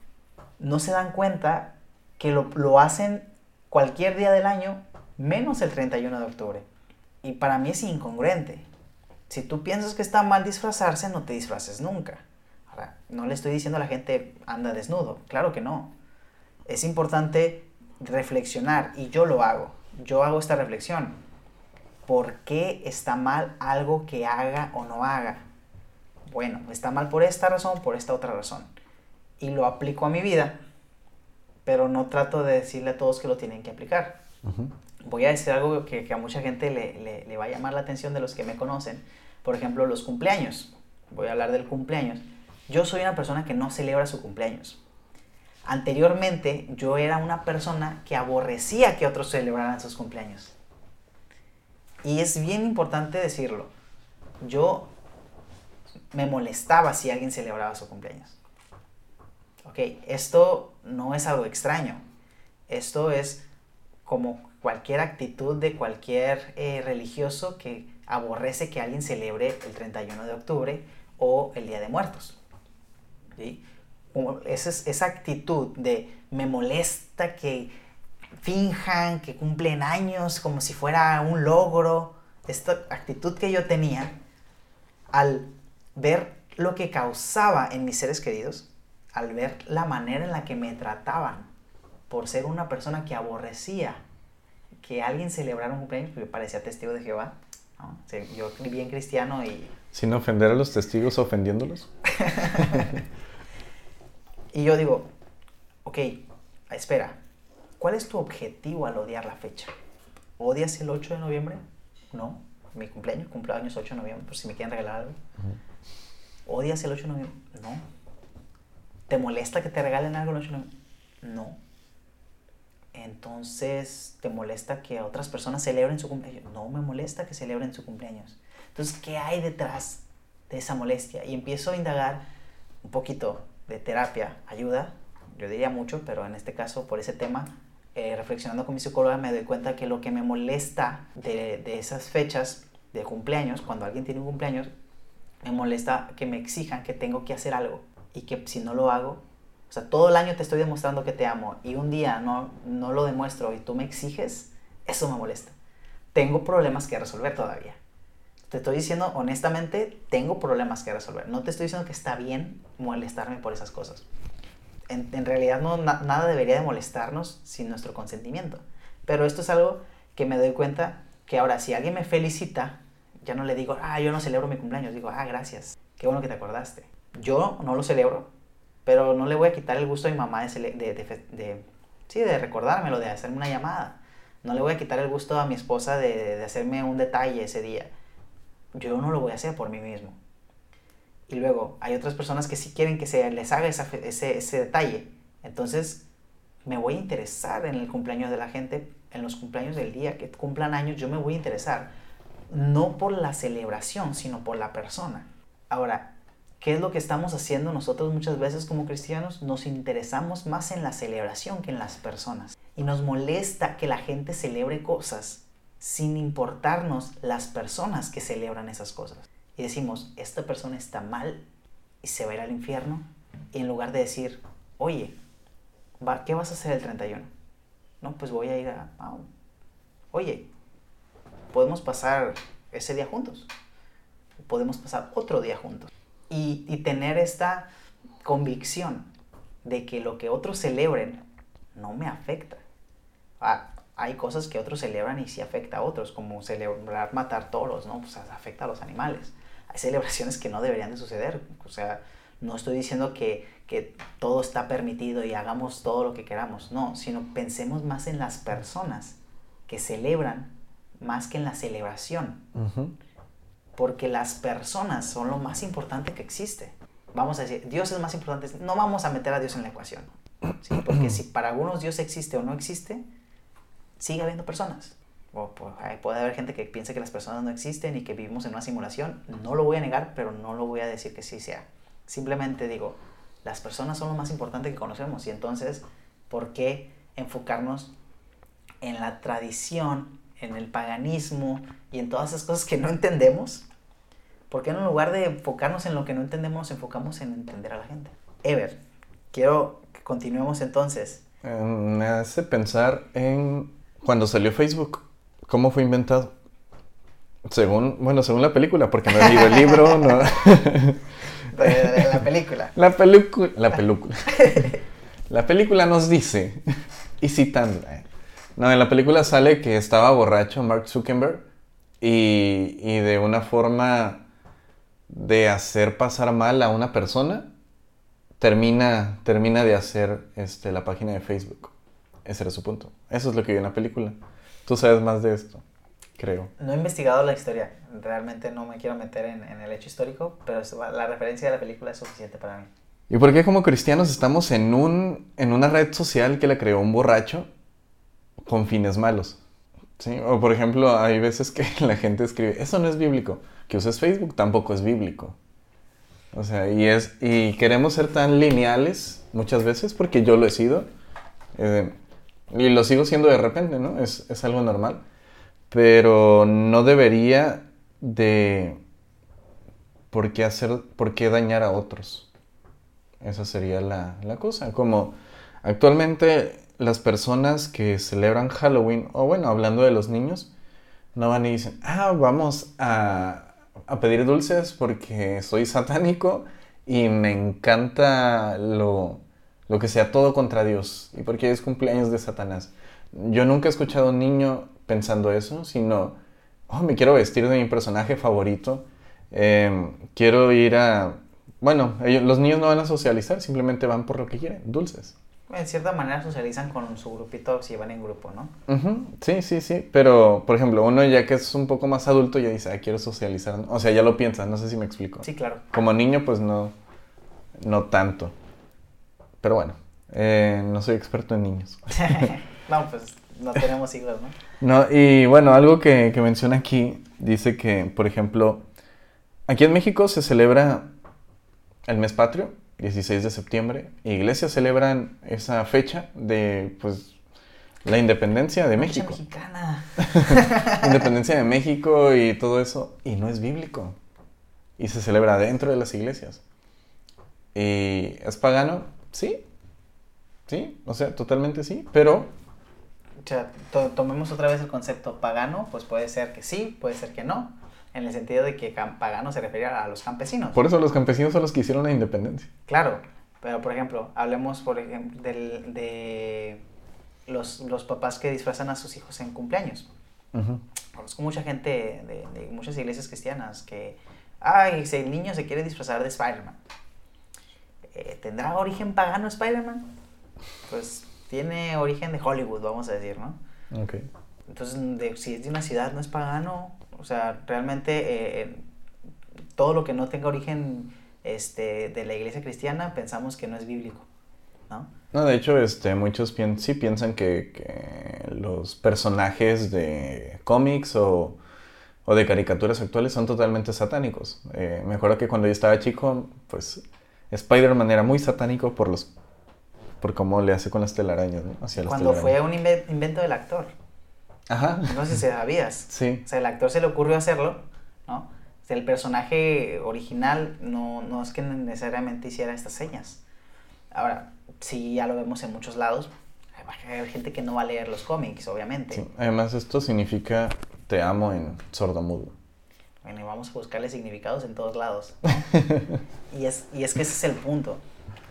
no se dan cuenta que lo, lo hacen cualquier día del año menos el 31 de octubre. Y para mí es incongruente. Si tú piensas que está mal disfrazarse, no te disfraces nunca. Ahora, no le estoy diciendo a la gente anda desnudo, claro que no. Es importante reflexionar y yo lo hago. Yo hago esta reflexión. ¿Por qué está mal algo que haga o no haga? Bueno, está mal por esta razón, por esta otra razón. Y lo aplico a mi vida, pero no trato de decirle a todos que lo tienen que aplicar. Voy a decir algo que, a mucha gente le, le, va a llamar la atención de los que me conocen. Por ejemplo, los cumpleaños. Voy a hablar del cumpleaños. Yo soy una persona que no celebra su cumpleaños. Anteriormente yo era una persona que aborrecía que otros celebraran sus cumpleaños. Y es bien importante decirlo. Yo me molestaba si alguien celebraba su cumpleaños. Ok, esto no es algo extraño. Esto es como cualquier actitud de cualquier eh, religioso que aborrece que alguien celebre el 31 de octubre o el Día de Muertos. ¿sí? Esa, esa actitud de me molesta que finjan que cumplen años como si fuera un logro, esta actitud que yo tenía al ver lo que causaba en mis seres queridos, al ver la manera en la que me trataban por ser una persona que aborrecía que alguien celebrara un cumpleaños, porque parecía testigo de Jehová. ¿no? yo bien cristiano y... Sin ofender a los testigos ofendiéndolos. (laughs) y yo digo, ok, espera, ¿cuál es tu objetivo al odiar la fecha? ¿Odias el 8 de noviembre? No, mi cumpleaños, cumpleaños 8 de noviembre, por si me quieren regalar algo. ¿Odias el 8 de noviembre? No. ¿Te molesta que te regalen algo el 8 de noviembre? No. Entonces, ¿te molesta que otras personas celebren su cumpleaños? No me molesta que celebren su cumpleaños. Entonces, ¿qué hay detrás de esa molestia? Y empiezo a indagar un poquito de terapia, ayuda, yo diría mucho, pero en este caso, por ese tema, eh, reflexionando con mi psicóloga, me doy cuenta que lo que me molesta de, de esas fechas de cumpleaños, cuando alguien tiene un cumpleaños, me molesta que me exijan que tengo que hacer algo y que si no lo hago, sea, todo el año te estoy demostrando que te amo y un día no, no lo demuestro y tú me exiges, eso me molesta. Tengo problemas que resolver todavía. Te estoy diciendo honestamente, tengo problemas que resolver. No te estoy diciendo que está bien molestarme por esas cosas. En, en realidad no, nada debería de molestarnos sin nuestro consentimiento. Pero esto es algo que me doy cuenta que ahora si alguien me felicita, ya no le digo, ah, yo no celebro mi cumpleaños, digo, ah, gracias, qué bueno que te acordaste. Yo no lo celebro, pero no le voy a quitar el gusto a mi mamá de, de, de, sí, de recordármelo, de hacerme una llamada. No le voy a quitar el gusto a mi esposa de, hacerme un detalle ese día. Yo no lo voy a hacer por mí mismo. Y luego hay otras personas que sí quieren que se les haga ese, ese detalle. Entonces me voy a interesar en el cumpleaños de la gente, en los cumpleaños del día que cumplan años, yo me voy a interesar no por la celebración, sino por la persona. Ahora, ¿qué es lo que estamos haciendo nosotros muchas veces como cristianos? Nos interesamos más en la celebración que en las personas. Y nos molesta que la gente celebre cosas sin importarnos las personas que celebran esas cosas. Y decimos, esta persona está mal y se va a ir al infierno. Y en lugar de decir, oye, ¿qué vas a hacer el 31? No, pues voy a ir a... oye, podemos pasar ese día juntos, podemos pasar otro día juntos y, tener esta convicción de que lo que otros celebren no me afecta. Ah, hay cosas que otros celebran y sí afecta a otros, como celebrar matar toros, ¿no? Pues afecta a los animales. Hay celebraciones que no deberían de suceder. O sea, no estoy diciendo que, que, todo está permitido y hagamos todo lo que queramos, no, sino pensemos más en las personas que celebran más que en la celebración. Porque las personas son lo más importante que existe. vamos a decir, Dios es más importante, no vamos a meter a Dios en la ecuación. ¿sí? Porque si para algunos Dios existe o no existe, sigue habiendo personas. O, pues, puede haber gente que piense que las personas no existen y que vivimos en una simulación. No lo voy a negar, pero no lo voy a decir que sí sea. Simplemente digo, las personas son lo más importante que conocemos y entonces, ¿por qué enfocarnos en la tradición, en el paganismo y en todas esas cosas que no entendemos? ¿Por qué en lugar de enfocarnos en lo que no entendemos, nos enfocamos en entender a la gente? Ever, quiero que continuemos entonces. Eh, me hace pensar en cuando salió Facebook, ¿cómo fue inventado? Según, bueno, según la película, porque no he leído el libro, (laughs) no. la película. (laughs) La película. La (laughs) película. la película nos dice, y citando. Eh, no, en la película sale que estaba borracho Mark Zuckerberg y, y de una forma de hacer pasar mal a una persona, termina, termina de hacer este, la página de Facebook. Ese era su punto. Eso es lo que vi en la película. Tú sabes más de esto, creo. No he investigado la historia. Realmente no me quiero meter en, el hecho histórico, pero la referencia de la película es suficiente para mí. ¿Y por qué como cristianos estamos en, un, en una red social que la creó un borracho con fines malos? ¿Sí? O por ejemplo, hay veces que (laughs) la gente escribe, eso no es bíblico que uses Facebook tampoco es bíblico. O sea, y, es, y queremos ser tan lineales muchas veces, porque yo lo he sido, eh, y lo sigo siendo de repente, ¿no? Es, es, algo normal, pero no debería de... ¿Por qué, hacer, por qué dañar a otros? Esa sería la, la cosa. Como actualmente las personas que celebran Halloween, o bueno, hablando de los niños, no van y dicen, ah, vamos a a pedir dulces porque soy satánico y me encanta lo, lo que sea todo contra Dios y porque es cumpleaños de Satanás. Yo nunca he escuchado a un niño pensando eso, sino, oh, me quiero vestir de mi personaje favorito, em, quiero ir a... Bueno, los niños no van a socializar, simplemente van por lo que quieren, dulces en cierta manera socializan con su grupito si van en grupo, ¿no? Sí, sí, sí. Pero, por ejemplo, uno ya que es un poco más adulto ya dice, ah, quiero socializar. O sea, ya lo piensa, no sé si me explico. Sí, claro. Como niño, pues no, no tanto. Pero bueno, eh, no soy experto en niños. (laughs) no, pues no tenemos hijos, ¿no? No, y bueno, algo que, que menciona aquí, dice que, por ejemplo, aquí en México se celebra el mes patrio 16 de septiembre, iglesias celebran esa fecha de pues la independencia de México. mexicana. (laughs) independencia de México y todo eso. Y no es bíblico. Y se celebra dentro de las iglesias. ¿Y es pagano? Sí. Sí, o sea, totalmente sí. Pero o sea, tomemos otra vez el concepto pagano, pues puede ser que sí, puede ser que no en el sentido de que pagano se refería a los campesinos. Por eso los campesinos son los que hicieron la independencia. Claro, pero por ejemplo, hablemos por ejemplo de los, los papás que disfrazan a sus hijos en cumpleaños. Conozco mucha gente de, muchas iglesias cristianas que, ay, si el niño se quiere disfrazar de Spider-Man, eh, ¿tendrá origen pagano Spider-Man? Pues tiene origen de Hollywood, vamos a decir, ¿no? Ok. Entonces, si es de una ciudad, no es pagano, o sea, realmente eh, todo lo que no tenga origen este, de la iglesia cristiana pensamos que no es bíblico, ¿no? No, de hecho, este, muchos sí piensan que, los personajes de cómics o, de caricaturas actuales son totalmente satánicos. Eh, me acuerdo que cuando yo estaba chico, pues Spider-Man era muy satánico por los por cómo le hace con las telarañas, ¿no? Cuando fue un invento del actor. Ajá. No sé si sabías. Sí. O sea, el actor se le ocurrió hacerlo, ¿no? O sea, el personaje original no, no es que necesariamente hiciera estas señas. Ahora, sí, ya lo vemos en muchos lados. Hay gente que no va a leer los cómics, obviamente. Sí. Además, esto significa te amo en sordomudo. Bueno, y vamos a buscarle significados en todos lados. (laughs) y, es, y es que ese es el punto.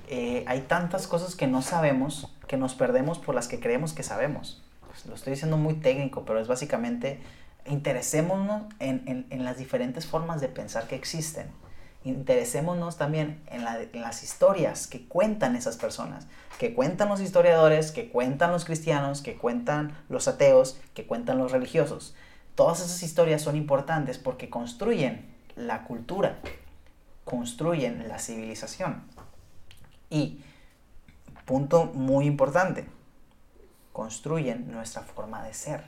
Eh, hay tantas cosas que no sabemos que nos perdemos por las que creemos que sabemos lo estoy diciendo muy técnico, pero es básicamente interesémonos en, en, las diferentes formas de pensar que existen. Interesémonos también en, las historias que cuentan esas personas, que cuentan los historiadores, que cuentan los cristianos, que cuentan los ateos, que cuentan los religiosos. Todas esas historias son importantes porque construyen la cultura. construyen la civilización. Y, punto muy importante, construyen nuestra forma de ser.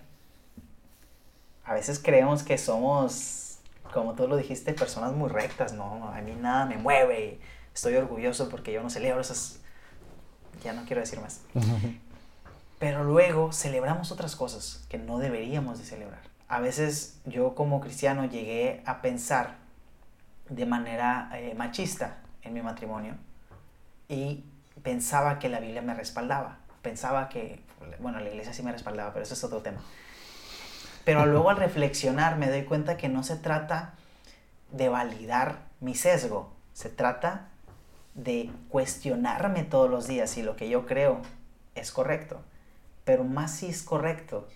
A veces creemos que somos, como tú lo dijiste, personas muy rectas, no, a mí nada me mueve, estoy orgulloso porque yo no celebro esas... Ya no quiero decir más. (laughs) Pero luego celebramos otras cosas que no deberíamos de celebrar. A veces yo como cristiano llegué a pensar de manera eh, machista en mi matrimonio y pensaba que la Biblia me respaldaba. Pensaba que, bueno, la iglesia sí me respaldaba, pero eso es otro tema. Pero luego al reflexionar me doy cuenta que no se trata de validar mi sesgo, se trata de cuestionarme todos los días si lo que yo creo es correcto. Pero más si es correcto,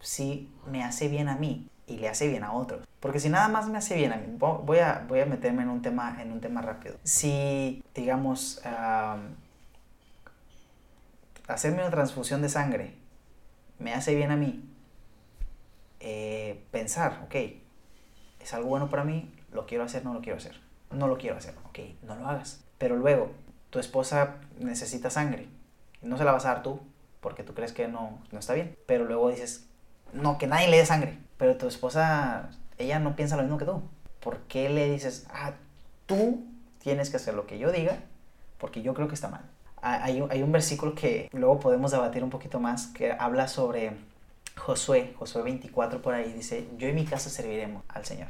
si me hace bien a mí y le hace bien a otros. Porque si nada más me hace bien a mí, voy a, voy a meterme en un tema, en un tema rápido. Si, digamos, hacerme una transfusión de sangre me hace bien a mí, eh, pensar, ok, es algo bueno para mí, lo quiero hacer, no lo quiero hacer. No lo quiero hacer, ok, no lo hagas. Pero luego, tu esposa necesita sangre. No se la vas a dar tú, porque tú crees que no, no está bien. Pero luego dices, no, que nadie le dé sangre. Pero tu esposa, ella no piensa lo mismo que tú. ¿Por qué le dices, ah, tú tienes que hacer lo que yo diga? Porque yo creo que está mal. Hay un, hay un versículo que luego podemos debatir un poquito más, que habla sobre Josué, Josué 24 por ahí, dice, yo y mi casa serviremos al Señor,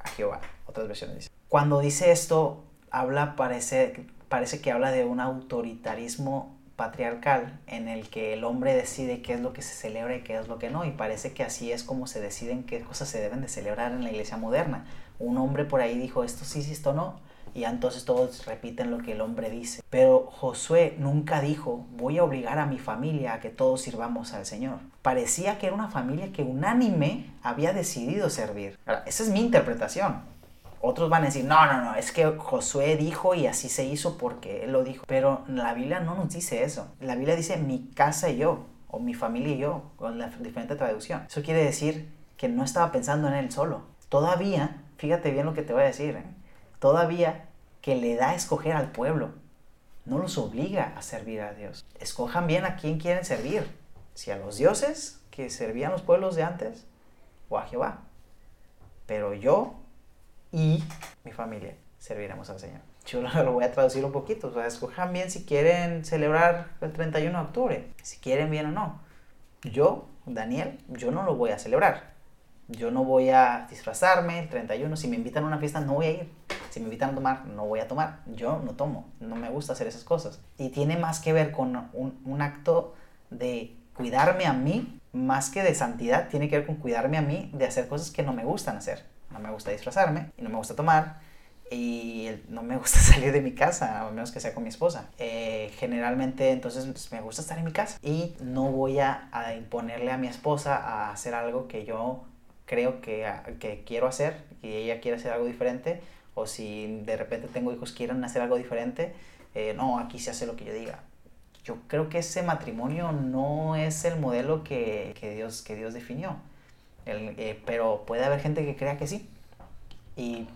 a Jehová. Otras versiones dice. Cuando dice esto, habla, parece, parece que habla de un autoritarismo patriarcal en el que el hombre decide qué es lo que se celebra y qué es lo que no y parece que así es como se deciden qué cosas se deben de celebrar en la iglesia moderna. Un hombre por ahí dijo esto sí, esto no y entonces todos repiten lo que el hombre dice. Pero Josué nunca dijo voy a obligar a mi familia a que todos sirvamos al Señor. Parecía que era una familia que unánime había decidido servir. esa es mi interpretación. Otros van a decir, no, no, no, es que Josué dijo y así se hizo porque él lo dijo. Pero la Biblia no nos dice eso. La Biblia dice mi casa y yo, o mi familia y yo, con la diferente traducción. Eso quiere decir que no estaba pensando en él solo. Todavía, fíjate bien lo que te voy a decir, ¿eh? Todavía que le da a escoger al pueblo. No los obliga a servir a Dios. Escojan bien a quién quieren servir. Si a los dioses que servían los pueblos de antes o a Jehová. Pero yo y mi familia serviremos al Señor. Yo (laughs) lo voy a traducir un poquito. O sea, escojan bien si quieren celebrar el 31 de octubre, si quieren bien o no. Yo, Daniel, yo no lo voy a celebrar. Yo no voy a disfrazarme el 31. Si me invitan a una fiesta, no voy a ir. Si me invitan a tomar, no voy a tomar. Yo no tomo. No me gusta hacer esas cosas. Y tiene más que ver con un, un acto de cuidarme a mí, más que de santidad, tiene que ver con cuidarme a mí de hacer cosas que no me gustan hacer no me gusta disfrazarme y no me gusta tomar y no me gusta (laughs) salir de mi casa, a menos que sea con mi esposa. Eh, generalmente entonces pues, me gusta estar en mi casa y no voy a, imponerle a mi esposa a hacer algo que yo creo que, que quiero hacer y ella quiere hacer algo diferente o si de repente tengo hijos quieren hacer algo diferente, eh, no, aquí se hace lo que yo diga. Yo creo que ese matrimonio no es el modelo que, que Dios, que Dios definió. Eh, pero puede haber gente que crea que sí. Y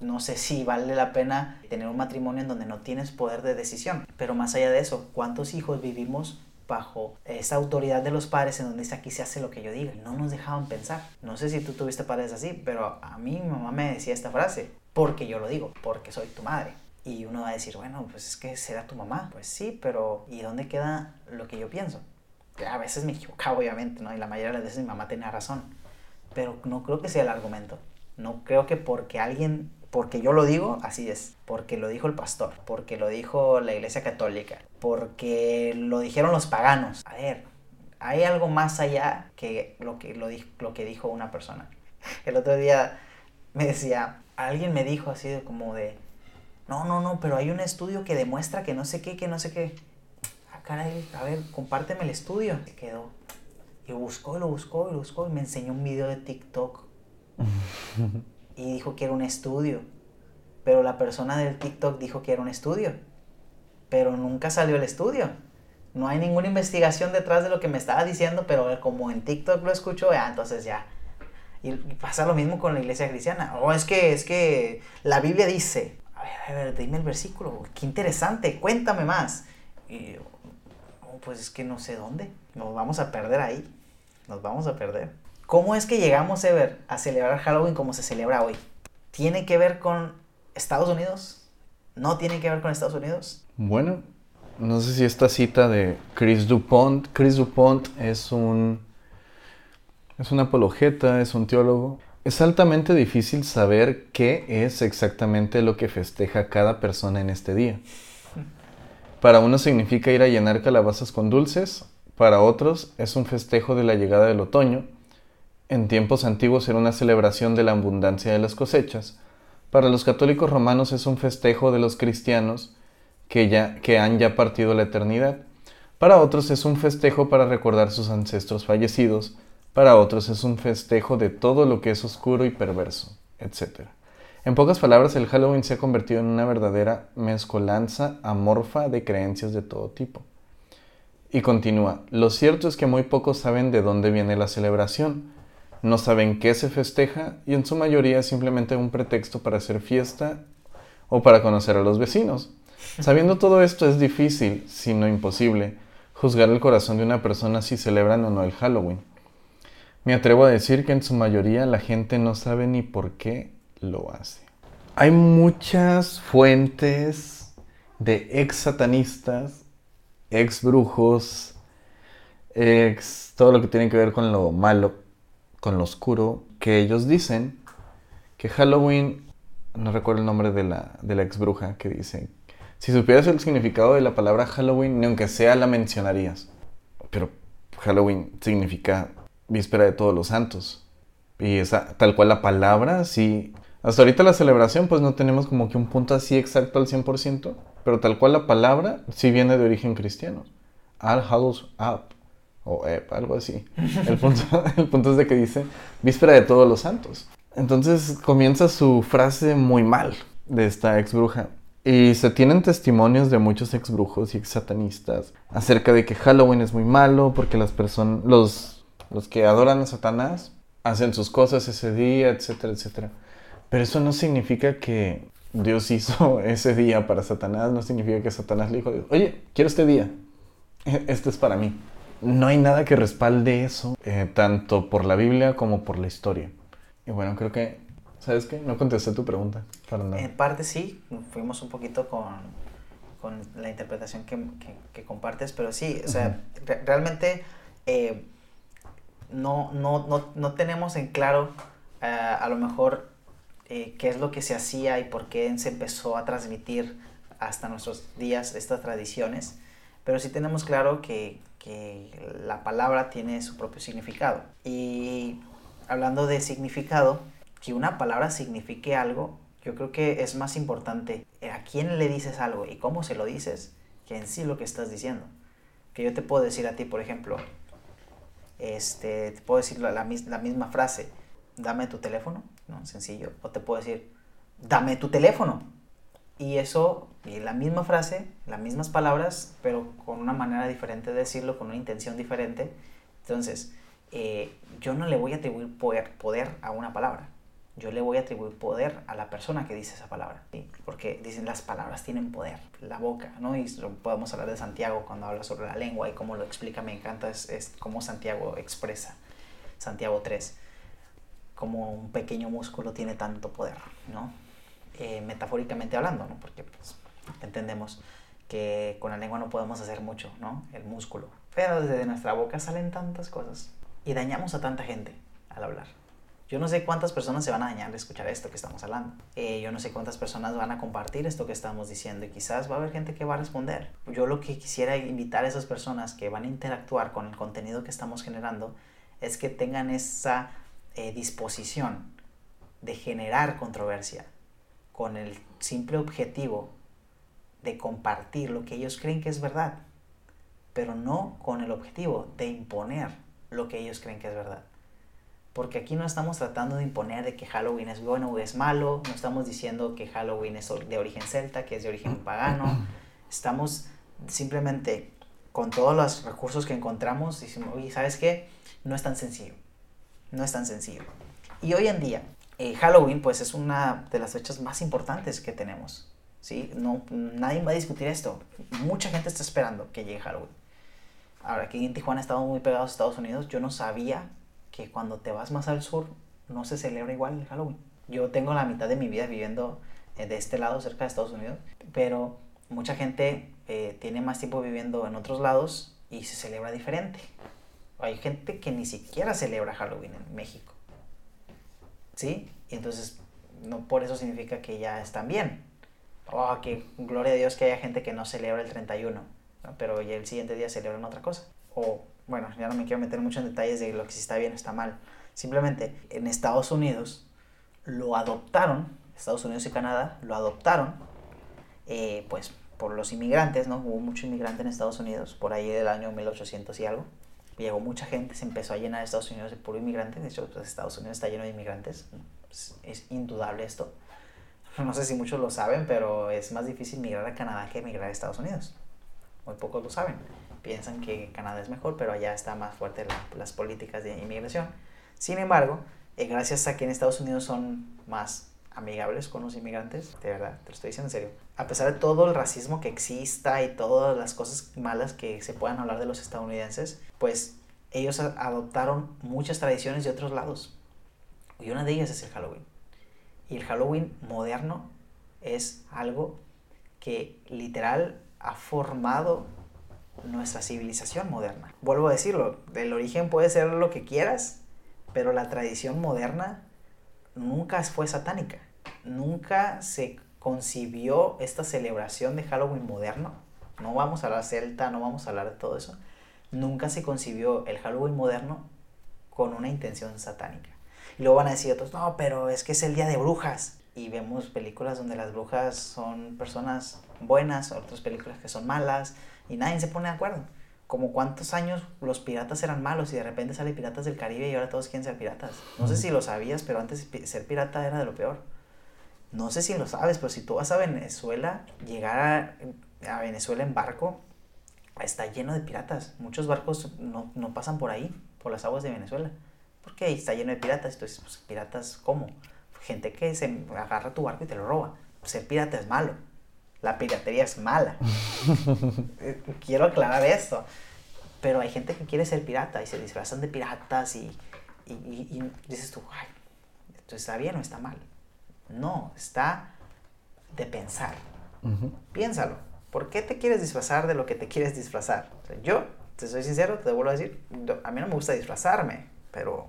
no sé si vale la pena tener un matrimonio en donde no tienes poder de decisión. Pero más allá de eso, ¿cuántos hijos vivimos bajo esa autoridad de los padres en donde dice aquí se hace lo que yo diga? No nos dejaban pensar. No sé si tú tuviste padres así, pero a mí mi mamá me decía esta frase, porque yo lo digo, porque soy tu madre. Y uno va a decir, bueno, pues es que será tu mamá. Pues sí, pero ¿y dónde queda lo que yo pienso? Que a veces me equivocaba, obviamente, ¿no? Y la mayoría de las veces mi mamá tenía razón pero no creo que sea el argumento. No creo que porque alguien, porque yo lo digo, así es, porque lo dijo el pastor, porque lo dijo la iglesia católica, porque lo dijeron los paganos. A ver, hay algo más allá que lo que, lo, lo que dijo una persona. (laughs) El otro día me decía, alguien me dijo así de como de, no, no, no, pero hay un estudio que demuestra que no sé qué, que no sé qué. Ah, caray, a ver, compárteme el estudio. Se quedó, y buscó, lo buscó, lo buscó, y me enseñó un video de TikTok. (laughs) y dijo que era un estudio. Pero la persona del TikTok dijo que era un estudio. Pero nunca salió el estudio. No hay ninguna investigación detrás de lo que me estaba diciendo, pero como en TikTok lo escucho, ya, entonces ya. Y pasa lo mismo con la iglesia cristiana. Oh, es que, es que la Biblia dice, a ver, dime el versículo, qué interesante, cuéntame más. Y oh, pues es que no sé dónde, nos vamos a perder ahí, nos vamos a perder. ¿Cómo es que llegamos, Ever, a celebrar Halloween como se celebra hoy? ¿Tiene que ver con Estados Unidos? ¿No tiene que ver con Estados Unidos? Bueno, no sé si esta cita de Chris Dupont, Chris Dupont es un es un apologeta, es un teólogo. Es altamente difícil saber qué es exactamente lo que festeja cada persona en este día. Para unos significa ir a llenar calabazas con dulces, para otros es un festejo de la llegada del otoño. En tiempos antiguos era una celebración de la abundancia de las cosechas. Para los católicos romanos es un festejo de los cristianos que, ya, que han ya partido la eternidad. Para otros es un festejo para recordar sus ancestros fallecidos. Para otros es un festejo de todo lo que es oscuro y perverso, etc. En pocas palabras, el Halloween se ha convertido en una verdadera mezcolanza amorfa de creencias de todo tipo. Y continúa, lo cierto es que muy pocos saben de dónde viene la celebración, no saben qué se festeja y en su mayoría es simplemente un pretexto para hacer fiesta o para conocer a los vecinos. Sabiendo todo esto es difícil, si no imposible, juzgar el corazón de una persona si celebran o no el Halloween. Me atrevo a decir que en su mayoría la gente no sabe ni por qué lo hace. Hay muchas fuentes de ex satanistas, ex brujos, ex todo lo que tiene que ver con lo malo, con lo oscuro, que ellos dicen que Halloween, no recuerdo el nombre de la, de la ex bruja, que dice, si supieras el significado de la palabra Halloween, ni aunque sea la mencionarías. Pero Halloween significa víspera de todos los santos. Y esa, tal cual la palabra, sí. Hasta ahorita la celebración, pues no tenemos como que un punto así exacto al 100%, pero tal cual la palabra sí viene de origen cristiano. All Hallows Up, o Ep, algo así. El punto, (laughs) el punto es de que dice víspera de todos los santos. Entonces comienza su frase muy mal de esta ex bruja. Y se tienen testimonios de muchos ex brujos y ex satanistas acerca de que Halloween es muy malo porque las personas, los los que adoran a Satanás hacen sus cosas ese día, etcétera, etcétera. Pero eso no significa que Dios hizo (laughs) ese día para Satanás, no significa que Satanás le dijo, oye, quiero este día, e-, este es para mí. No hay nada que respalde eso, eh, tanto por la Biblia como por la historia. Y bueno, creo que, ¿sabes qué? No contesté tu pregunta. En parte sí, fuimos un poquito con, con la interpretación que, que, compartes, pero sí, o sea, realmente... Eh, no, no, no, no tenemos en claro eh, a lo mejor eh, qué es lo que se hacía y por qué se empezó a transmitir hasta nuestros días estas tradiciones, pero sí tenemos claro que, que la palabra tiene su propio significado. Y hablando de significado, que una palabra signifique algo, yo creo que es más importante a quién le dices algo y cómo se lo dices que en sí lo que estás diciendo. Que yo te puedo decir a ti, por ejemplo, este, te puedo decir la, la, misma frase, dame tu teléfono, ¿no? Sencillo. O te puedo decir, dame tu teléfono. Y eso, y la misma frase, las mismas palabras, pero con una manera diferente de decirlo, con una intención diferente. Entonces, eh, yo no le voy a atribuir poder, a una palabra yo le voy a atribuir poder a la persona que dice esa palabra. Porque dicen las palabras tienen poder, la boca, ¿no? Y podemos hablar de Santiago cuando habla sobre la lengua y cómo lo explica, me encanta, es, es cómo Santiago expresa, Santiago 3, cómo un pequeño músculo tiene tanto poder, ¿no? Eh, metafóricamente hablando, ¿no? Porque pues, entendemos que con la lengua no podemos hacer mucho, ¿no? El músculo. Pero desde nuestra boca salen tantas cosas y dañamos a tanta gente al hablar. Yo no sé cuántas personas se van a dañar de escuchar esto que estamos hablando. Eh, yo no sé cuántas personas van a compartir esto que estamos diciendo y quizás va a haber gente que va a responder. Yo lo que quisiera invitar a esas personas que van a interactuar con el contenido que estamos generando es que tengan esa eh, disposición de generar controversia con el simple objetivo de compartir lo que ellos creen que es verdad, pero no con el objetivo de imponer lo que ellos creen que es verdad. Porque aquí no estamos tratando de imponer de que Halloween es bueno o es malo, no estamos diciendo que Halloween es de origen celta, que es de origen pagano. Estamos simplemente con todos los recursos que encontramos diciendo, oye, ¿sabes qué? No es tan sencillo. No es tan sencillo. Y hoy en día, eh, Halloween pues es una de las fechas más importantes que tenemos. ¿sí? No, nadie va a discutir esto. Mucha gente está esperando que llegue Halloween. Ahora, aquí en Tijuana estamos muy pegados a Estados Unidos. Yo no sabía que cuando te vas más al sur no se celebra igual el Halloween. Yo tengo la mitad de mi vida viviendo eh, de este lado, cerca de Estados Unidos, pero mucha gente eh, tiene más tiempo viviendo en otros lados y se celebra diferente. Hay gente que ni siquiera celebra Halloween en México. ¿Sí? Y entonces, no por eso significa que ya están bien. Oh, que gloria a Dios que haya gente que no celebra el 31, pero ya el siguiente día celebran otra cosa. O, bueno, ya no me quiero meter mucho en detalles de lo que si está bien o está mal. Simplemente en Estados Unidos lo adoptaron, Estados Unidos y Canadá lo adoptaron, eh, pues por los inmigrantes, ¿no? Hubo mucho inmigrante en Estados Unidos, por ahí del año 1800 y algo. Llegó mucha gente, se empezó a llenar Estados Unidos de puro inmigrante. De hecho, pues, Estados Unidos está lleno de inmigrantes. Es, es, indudable esto. (laughs) No sé si muchos lo saben, pero es más difícil migrar a Canadá que migrar a Estados Unidos. Muy pocos lo saben. Piensan que Canadá es mejor, pero allá está más fuerte la, las políticas de inmigración. Sin embargo, eh, gracias a que en Estados Unidos son más amigables con los inmigrantes, de verdad, te lo estoy diciendo en serio. A pesar de todo el racismo que exista y todas las cosas malas que se puedan hablar de los estadounidenses, pues ellos adoptaron muchas tradiciones de otros lados. Y una de ellas es el Halloween. Y el Halloween moderno es algo que literal ha formado nuestra civilización moderna. Vuelvo a decirlo, del origen puede ser lo que quieras, pero la tradición moderna nunca fue satánica. Nunca se concibió esta celebración de Halloween moderno. No vamos a hablar celta, no vamos a hablar de todo eso. Nunca se concibió el Halloween moderno con una intención satánica. Y luego van a decir otros, no, pero es que es el día de brujas. Y vemos películas donde las brujas son personas buenas, otras películas que son malas, y nadie se pone de acuerdo como cuántos años los piratas eran malos y de repente sale Piratas del Caribe y ahora todos quieren ser piratas. No sé si lo sabías, pero antes ser pirata era de lo peor. No sé si lo sabes, pero si tú vas a Venezuela, llegar a, Venezuela en barco, está lleno de piratas. Muchos barcos no, no, pasan por ahí, por las aguas de Venezuela. Porque ahí está lleno de piratas. Entonces, pues, piratas, ¿cómo? Gente que se agarra tu barco y te lo roba. Ser pirata es malo la piratería es mala. (laughs) Eh, quiero aclarar esto. Pero hay gente que quiere ser pirata y se disfrazan de piratas y, y, dices tú, ay, ¿esto está bien o está mal? No, está de pensar. Piénsalo. ¿Por qué te quieres disfrazar de lo que te quieres disfrazar? yo, te soy sincero, te vuelvo a decir, a mí no me gusta disfrazarme, pero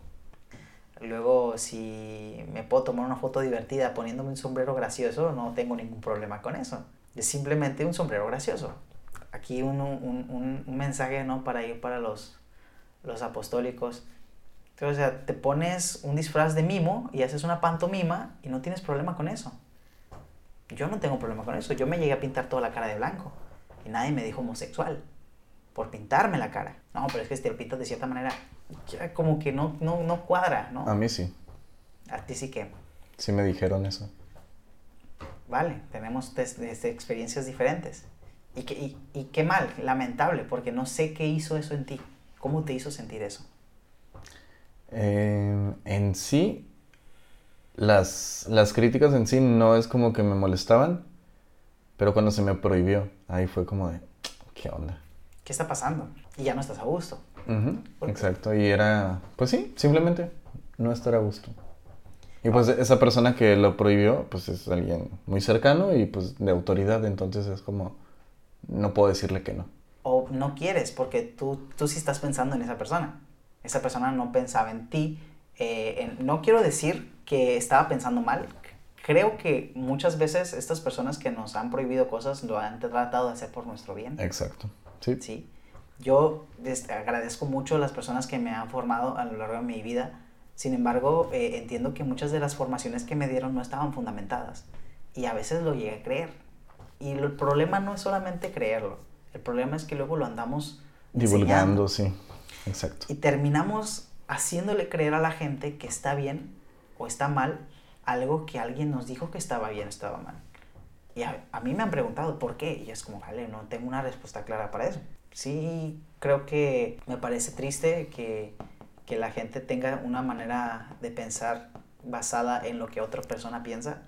luego si me puedo tomar una foto divertida poniéndome un sombrero gracioso, no tengo ningún problema con eso es simplemente un sombrero gracioso. Aquí un, un, un, mensaje ¿no? para ir para los, los apostólicos. O sea, te pones un disfraz de mimo y haces una pantomima y no tienes problema con eso. Yo no tengo problema con eso. Yo me llegué a pintar toda la cara de blanco y nadie me dijo homosexual por pintarme la cara. No, pero es que si te lo pintas de cierta manera, ya como que no, no, no cuadra, ¿no? A mí sí. A ti sí que. Sí me dijeron eso vale, tenemos experiencias diferentes. Y, que, y, qué mal, lamentable, porque no sé qué hizo eso en ti. ¿Cómo te hizo sentir eso? Eh, en sí, las, las críticas en sí no es como que me molestaban, pero cuando se me prohibió, ahí fue como de, ¿qué onda? ¿Qué está pasando? Y ya no estás a gusto. exacto, y era, pues sí, simplemente no estar a gusto. Y pues esa persona que lo prohibió, pues es alguien muy cercano y pues de autoridad, entonces es como, no puedo decirle que no. O no quieres, porque tú, tú sí estás pensando en esa persona. Esa persona no pensaba en ti. Eh, no quiero decir que estaba pensando mal. Creo que muchas veces estas personas que nos han prohibido cosas lo han tratado de hacer por nuestro bien. Exacto. Sí. Sí. Yo agradezco mucho a las personas que me han formado a lo largo de mi vida sin embargo, eh, entiendo que muchas de las formaciones que me dieron no estaban fundamentadas y a veces lo llegué a creer. Y el problema no es solamente creerlo, el problema es que luego lo andamos divulgando, sí, exacto. Y terminamos haciéndole creer a la gente que está bien o está mal algo que alguien nos dijo que estaba bien estaba mal. Y a, a, mí me han preguntado por qué, y es como, vale, no tengo una respuesta clara para eso. Sí, creo que me parece triste que que la gente tenga una manera de pensar basada en lo que otra persona piensa,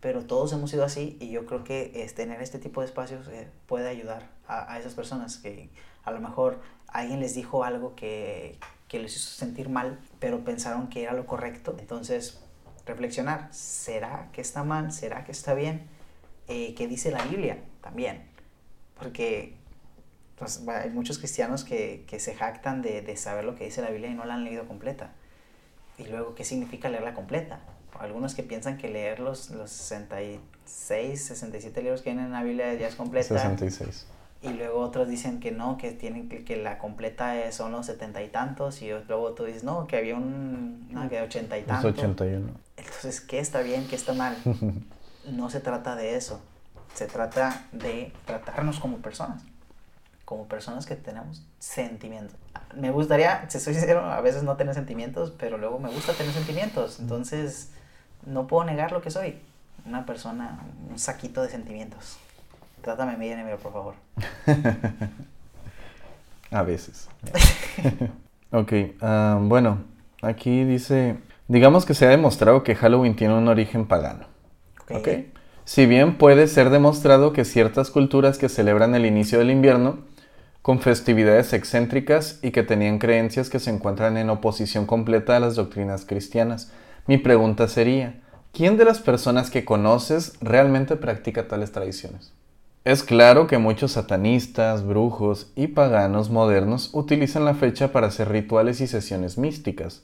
pero todos hemos sido así y yo creo que es, tener este tipo de espacios eh, puede ayudar a, a, esas personas que a lo mejor alguien les dijo algo que, que les hizo sentir mal, pero pensaron que era lo correcto. Entonces, reflexionar, ¿será que está mal? ¿Será que está bien? Eh, ¿Qué dice la Biblia también? Porque pues, hay muchos cristianos que, que se jactan de, de saber lo que dice la Biblia y no la han leído completa. Y luego, ¿qué significa leerla completa? algunos que piensan que leer los, los 66, 67 libros que vienen en la Biblia ya es completa. 66. Y luego otros dicen que no, que tienen que, que la completa es, son los setenta y tantos. Y luego tú dices, no, que había un, no, que ochenta y tantos. 81. Entonces, ¿qué está bien, qué está mal? (laughs) no se trata de eso. Se trata de tratarnos como personas. Como personas que tenemos sentimientos. Me gustaría, si soy sincero, a veces no tener sentimientos, pero luego me gusta tener sentimientos. Entonces no puedo negar lo que soy. Una persona, un saquito de sentimientos. Trátame bien, Emilio, por favor. (laughs) A veces. (laughs) ok, uh, bueno, aquí dice, digamos que se ha demostrado que Halloween tiene un origen pagano. Ok. okay. Si bien puede ser demostrado que ciertas culturas que celebran el inicio del invierno con festividades excéntricas y que tenían creencias que se encuentran en oposición completa a las doctrinas cristianas, mi pregunta sería, ¿quién de las personas que conoces realmente practica tales tradiciones? Es claro que muchos satanistas, brujos y paganos modernos utilizan la fecha para hacer rituales y sesiones místicas.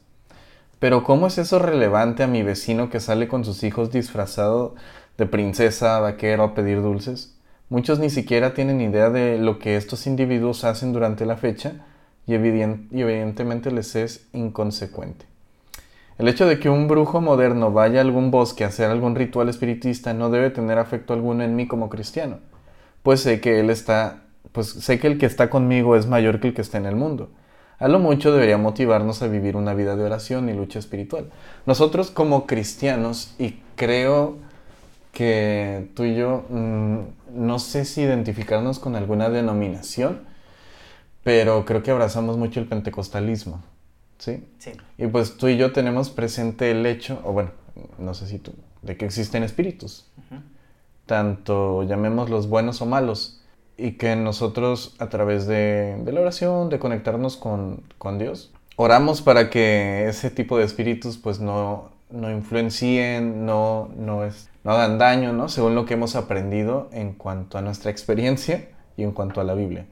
Pero ¿cómo es eso relevante a mi vecino que sale con sus hijos disfrazado de princesa, vaquero a pedir dulces? Muchos ni siquiera tienen idea de lo que estos individuos hacen durante la fecha y, y evidentemente les es inconsecuente. El hecho de que un brujo moderno vaya a algún bosque a hacer algún ritual espiritista no debe tener afecto alguno en mí como cristiano, pues sé que él está, pues sé que el que está conmigo es mayor que el que está en el mundo. A lo mucho debería motivarnos a vivir una vida de oración y lucha espiritual. Nosotros como cristianos, y creo que tú y yo, mmm, no sé si identificarnos con alguna denominación, pero creo que abrazamos mucho el pentecostalismo. ¿sí? Sí. Y pues tú y yo tenemos presente el hecho, o bueno, no sé si tú, de que existen espíritus, uh -huh. Tanto llamémoslos buenos o malos, y que nosotros a través de, la oración, de conectarnos con, con, Dios, oramos para que ese tipo de espíritus pues no, no influencien, no, no, es, no hagan daño, ¿no? Según lo que hemos aprendido en cuanto a nuestra experiencia y en cuanto a la Biblia.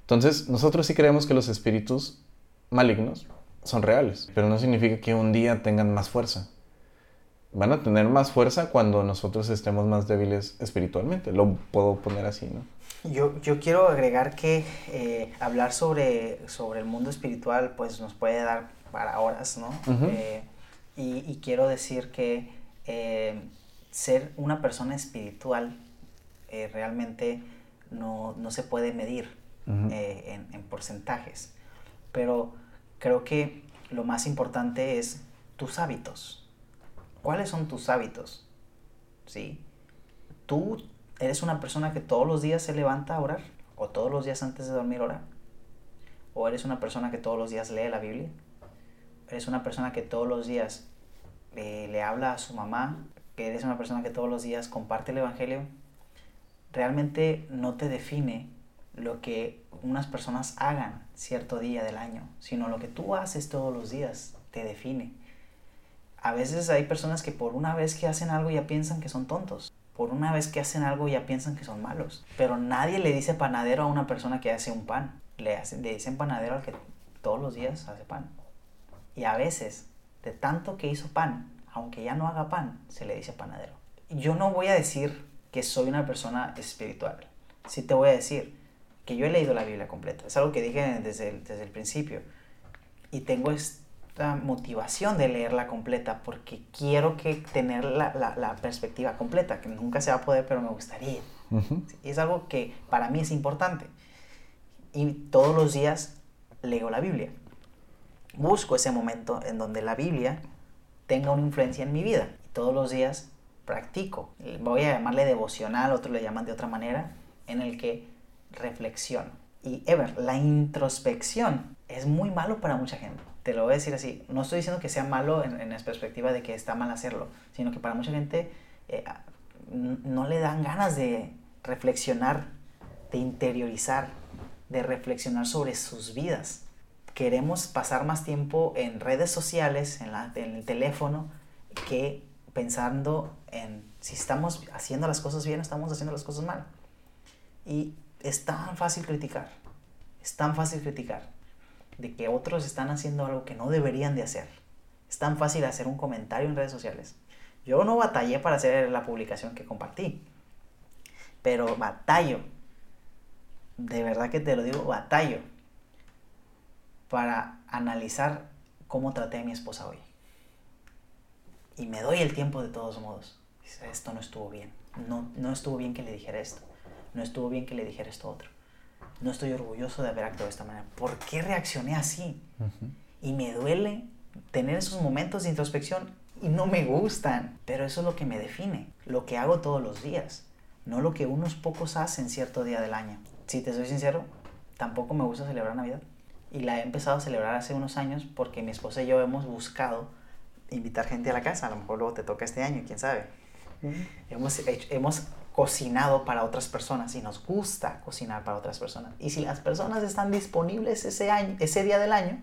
Entonces, nosotros sí creemos que los espíritus malignos son reales, pero no significa que un día tengan más fuerza. Van a tener más fuerza cuando nosotros estemos más débiles espiritualmente. Lo puedo poner así, ¿no? Yo, yo quiero agregar que eh, hablar sobre, sobre el mundo espiritual pues nos puede dar para horas, ¿no? Uh -huh. eh, y, y, quiero decir que eh, ser una persona espiritual eh, realmente no, no, se puede medir uh -huh. en, en porcentajes. Pero creo que lo más importante es tus hábitos. ¿Cuáles son tus hábitos? ¿Sí? ¿Tú eres una persona que todos los días se levanta a orar? ¿O todos los días antes de dormir ora? ¿O eres una persona que todos los días lee la Biblia? ¿Eres una persona que todos los días eh, le habla a su mamá? ¿Eres una persona que todos los días comparte el Evangelio? Realmente no te define lo que unas personas hagan cierto día del año, sino lo que tú haces todos los días te define. A veces hay personas que por una vez que hacen algo ya piensan que son tontos. Por una vez que hacen algo ya piensan que son malos. Pero nadie le dice panadero a una persona que hace un pan. Le, hace, le dicen panadero al que todos los días hace pan. Y a veces, de tanto que hizo pan, aunque ya no haga pan, se le dice panadero. Yo no voy a decir que soy una persona espiritual. Sí te voy a decir que yo he leído la Biblia completa. Es algo que dije desde el, desde el principio. Y tengo esta motivación de leerla completa porque quiero que tener la, la, la perspectiva completa, que nunca se va a poder, pero me gustaría. Uh -huh. Es algo que para mí es importante. Y todos los días leo la Biblia. Busco ese momento en donde la Biblia tenga una influencia en mi vida. Y todos los días practico. Voy a llamarle devocional, otros le llaman de otra manera, en el que reflexión. Y Ever, la introspección es muy malo para mucha gente. Te lo voy a decir así. No estoy diciendo que sea malo en, en la perspectiva de que está mal hacerlo, sino que para mucha gente eh, no le dan ganas de reflexionar, de interiorizar, de reflexionar sobre sus vidas. Queremos pasar más tiempo en redes sociales, en, en el teléfono, que pensando en si estamos haciendo las cosas bien o estamos haciendo las cosas mal. Y es tan fácil criticar, es tan fácil criticar de que otros están haciendo algo que no deberían de hacer. Es tan fácil hacer un comentario en redes sociales. Yo no batallé para hacer la publicación que compartí, pero batallo, de verdad que te lo digo, batallo para analizar cómo traté a mi esposa hoy. Y me doy el tiempo de todos modos. Esto no estuvo bien. No, no estuvo bien que le dijera esto. No estuvo bien que le dijera esto otro. No estoy orgulloso de haber actuado de esta manera. ¿Por qué reaccioné así? Y me duele tener esos momentos de introspección y no me gustan. Pero eso es lo que me define. Lo que hago todos los días. No lo que unos pocos hacen cierto día del año. Si te soy sincero, tampoco me gusta celebrar Navidad. Y la he empezado a celebrar hace unos años porque mi esposa y yo hemos buscado invitar gente a la casa. A lo mejor luego te toca este año, quién sabe. hemos, hemos cocinado para otras personas y nos gusta cocinar para otras personas. Y si las personas están disponibles ese, año, ese día del año,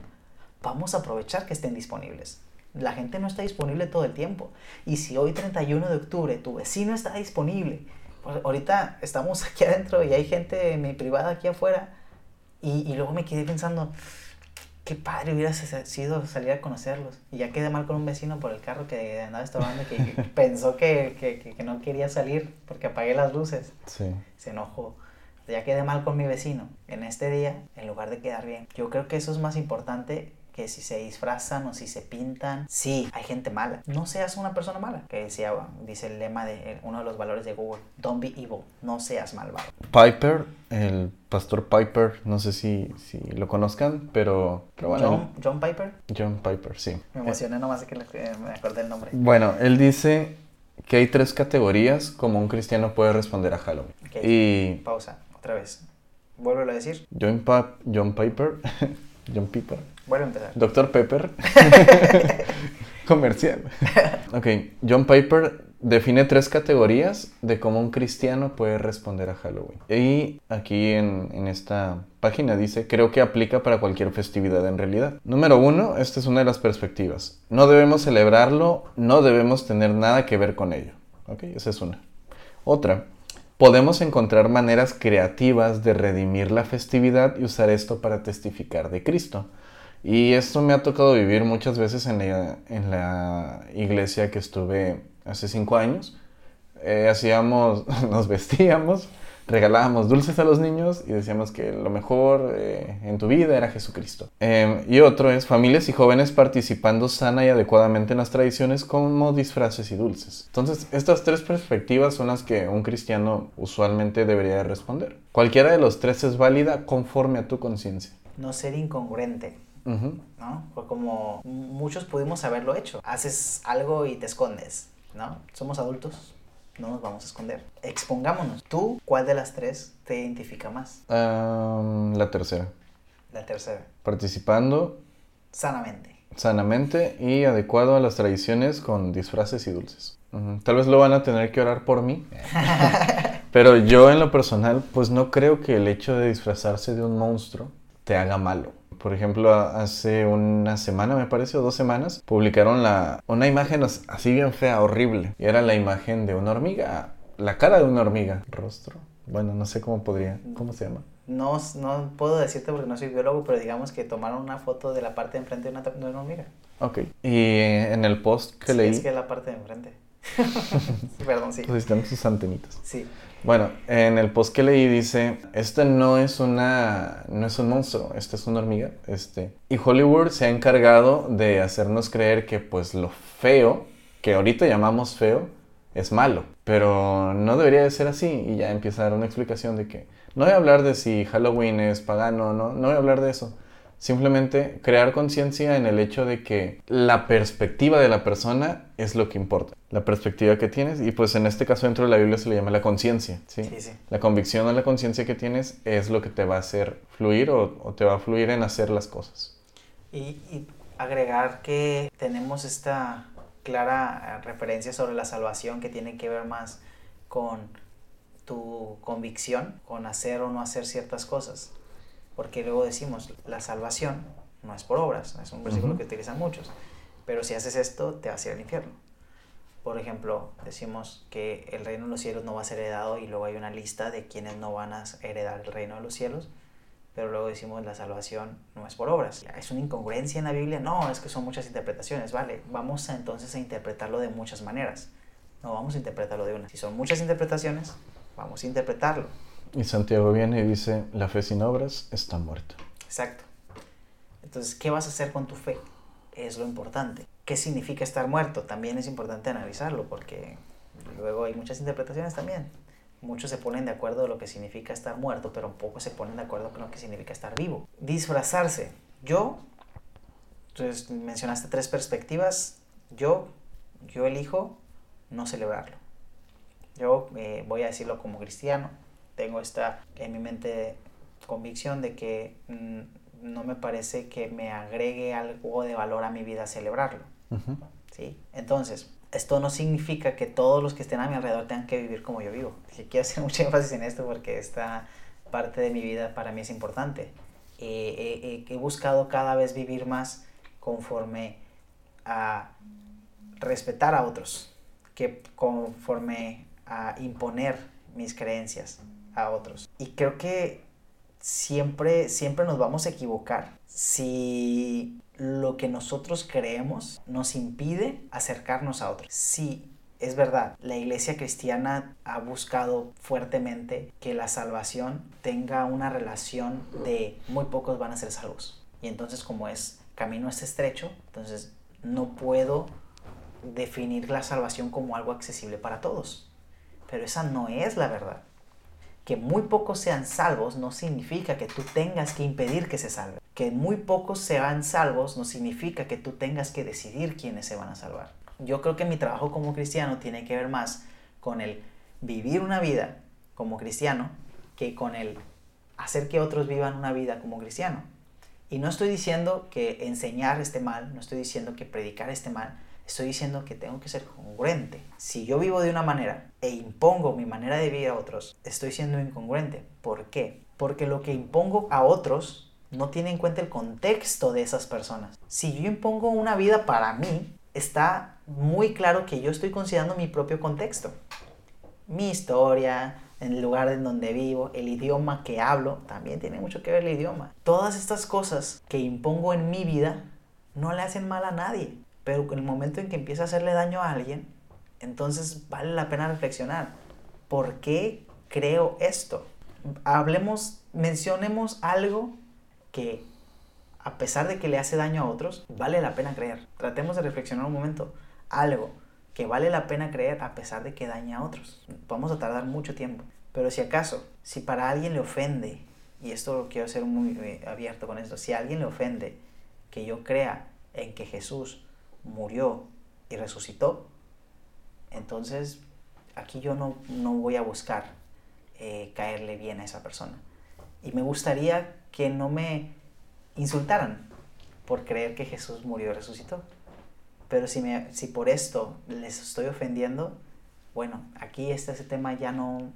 vamos a aprovechar que estén disponibles. La gente no está disponible todo el tiempo. Y si hoy 31 de octubre tu vecino está disponible, pues ahorita estamos (laughs) aquí adentro y hay gente en mi privada aquí afuera, y, y luego me quedé pensando, qué padre hubiera sido salir a conocerlos. Y ya quedé mal con un vecino por el carro que andaba estorbando, que, (laughs) pensó que, que, que, no quería salir porque apagué las luces. Sí. Se enojó. Ya quedé mal con mi vecino. En este día, en lugar de quedar bien. Yo creo que eso es más importante que si se disfrazan o si se pintan. Sí, hay gente mala. No seas una persona mala. Que decía, dice el lema de uno de los valores de Google. Don't be evil. No seas malvado. Piper, el pastor Piper, no sé si, si lo conozcan, pero, bueno. John, Piper. John Piper, sí. Me emocioné nomás que me acordé el nombre. Bueno, él dice que hay tres categorías como un cristiano puede responder a Halloween. Y... Pausa, otra vez. Vuelvo a decir. John, pa John Piper. (laughs) John Piper. Empezar. Doctor Pepper. (laughs) Comercial. ok, John Piper define tres categorías de cómo un cristiano puede responder a Halloween. Y aquí en, en, esta página dice, creo que aplica para cualquier festividad en realidad. Número uno, esta es una de las perspectivas. No debemos celebrarlo, no debemos tener nada que ver con ello. Ok, esa es una. Otra, podemos encontrar maneras creativas de redimir la festividad y usar esto para testificar de Cristo. Y esto me ha tocado vivir muchas veces en la, en la iglesia que estuve hace cinco años. Eh, hacíamos, (laughs) nos vestíamos, regalábamos dulces a los niños y decíamos que lo mejor eh, en tu vida era Jesucristo. Em, y otro es familias y jóvenes participando sana y adecuadamente en las tradiciones como disfraces y dulces. Entonces, estas tres perspectivas son las que un cristiano usualmente debería responder. Cualquiera de los tres es válida conforme a tu conciencia. No ser incongruente. ¿No? Fue como muchos pudimos haberlo hecho. Haces algo y te escondes, ¿no? Somos adultos, no nos vamos a esconder. Expongámonos. ¿Tú cuál de las tres te identifica más? la tercera. La tercera. Participando. Sanamente. Sanamente y adecuado a las tradiciones con disfraces y dulces. Tal vez lo van a tener que orar por mí. (laughs) Pero yo en lo personal, pues no creo que el hecho de disfrazarse de un monstruo te haga malo por ejemplo, hace una semana, me parece, o dos semanas, publicaron la, una imagen así bien fea, horrible. Y era la imagen de una hormiga, la cara de una hormiga, rostro. Bueno, no sé cómo podría, ¿cómo se llama? No, no puedo decirte porque no soy biólogo, pero digamos que tomaron una foto de la parte de enfrente de una, de una hormiga. Ok. Y en el post que sí, leí... Es que la parte de enfrente. (laughs) Perdón, sí. Pues están sus antenitas. Sí. Bueno, en el post que leí dice, este no es una, no es un monstruo, este es una hormiga, este. Y Hollywood se ha encargado de hacernos creer que pues lo feo, que ahorita llamamos feo, es malo, pero no debería de ser así y ya empieza a dar una explicación de que no voy a hablar de si Halloween es pagano, no, no voy a hablar de eso. Simplemente crear conciencia en el hecho de que la perspectiva de la persona es lo que importa. La perspectiva que tienes, y pues en este caso dentro de la Biblia se le llama la conciencia. ¿sí? Sí, sí. La convicción o la conciencia que tienes es lo que te va a hacer fluir o, te va a fluir en hacer las cosas. Y, y agregar que tenemos esta clara referencia sobre la salvación que tiene que ver más con tu convicción, con hacer o no hacer ciertas cosas. Porque luego decimos, la salvación no es por obras, es un versículo que utilizan muchos, pero si haces esto te vas a ir al infierno. Por ejemplo, decimos que el reino de los cielos no va a ser heredado y luego hay una lista de quienes no van a heredar el reino de los cielos, pero luego decimos la salvación no es por obras. ¿Es una incongruencia en la Biblia? No, es que son muchas interpretaciones, vale, vamos a, entonces a interpretarlo de muchas maneras. No vamos a interpretarlo de una. Si son muchas interpretaciones, vamos a interpretarlo. Y Santiago viene y dice, la fe sin obras está muerta. Exacto. Entonces, ¿qué vas a hacer con tu fe? Es lo importante. ¿Qué significa estar muerto? También es importante analizarlo porque luego hay muchas interpretaciones también. Muchos se ponen de acuerdo de lo que significa estar muerto, pero pocos se ponen de acuerdo con lo que significa estar vivo. Disfrazarse. Yo, entonces mencionaste tres perspectivas. Yo, yo elijo no celebrarlo. Yo eh, voy a decirlo como cristiano, tengo esta en mi mente convicción de que mm, no me parece que me agregue algo de valor a mi vida celebrarlo. ¿sí? Entonces, esto no significa que todos los que estén a mi alrededor tengan que vivir como yo vivo. quiero hacer (laughs) mucho énfasis en esto porque esta parte de mi vida para mí es importante. he buscado cada vez vivir más conforme a respetar a otros, que conforme a imponer mis creencias a otros. Y creo que siempre, siempre nos vamos a equivocar si lo que nosotros creemos nos impide acercarnos a otros. Sí, es verdad, la iglesia cristiana ha buscado fuertemente que la salvación tenga una relación de muy pocos van a ser salvos. Y entonces como es camino es estrecho, entonces no puedo definir la salvación como algo accesible para todos. Pero esa no es la verdad. Que muy pocos sean salvos no significa que tú tengas que impedir que se salven. Que muy pocos sean salvos no significa que tú tengas que decidir quiénes se van a salvar. Yo creo que mi trabajo como cristiano tiene que ver más con el vivir una vida como cristiano que con el hacer que otros vivan una vida como cristiano. Y no estoy diciendo que enseñar esté mal, no estoy diciendo que predicar esté mal, Estoy diciendo que tengo que ser congruente. Si yo vivo de una manera e impongo mi manera de vivir a otros, estoy siendo incongruente. ¿Por qué? Porque lo que impongo a otros no tiene en cuenta el contexto de esas personas. Si yo impongo una vida para mí, está muy claro que yo estoy considerando mi propio contexto. Mi historia, el lugar en donde vivo, el idioma que hablo, también tiene mucho que ver el idioma. Todas estas cosas que impongo en mi vida no le hacen mal a nadie. Pero en el momento en que empieza a hacerle daño a alguien, entonces vale la pena reflexionar. ¿Por qué creo esto? Hablemos, mencionemos algo que a pesar de que le hace daño a otros, vale la pena creer. Tratemos de reflexionar un momento. Algo que vale la pena creer a pesar de que daña a otros. Vamos a tardar mucho tiempo. Pero si acaso, si para alguien le ofende, y esto quiero ser muy eh, abierto con esto, si alguien le ofende que yo crea en que Jesús murió y resucitó, entonces aquí yo no, voy a buscar eh, caerle bien a esa persona. Y me gustaría que no me insultaran por creer que Jesús murió y resucitó. Pero si, me, si por esto les estoy ofendiendo, bueno, aquí este, ese tema ya no,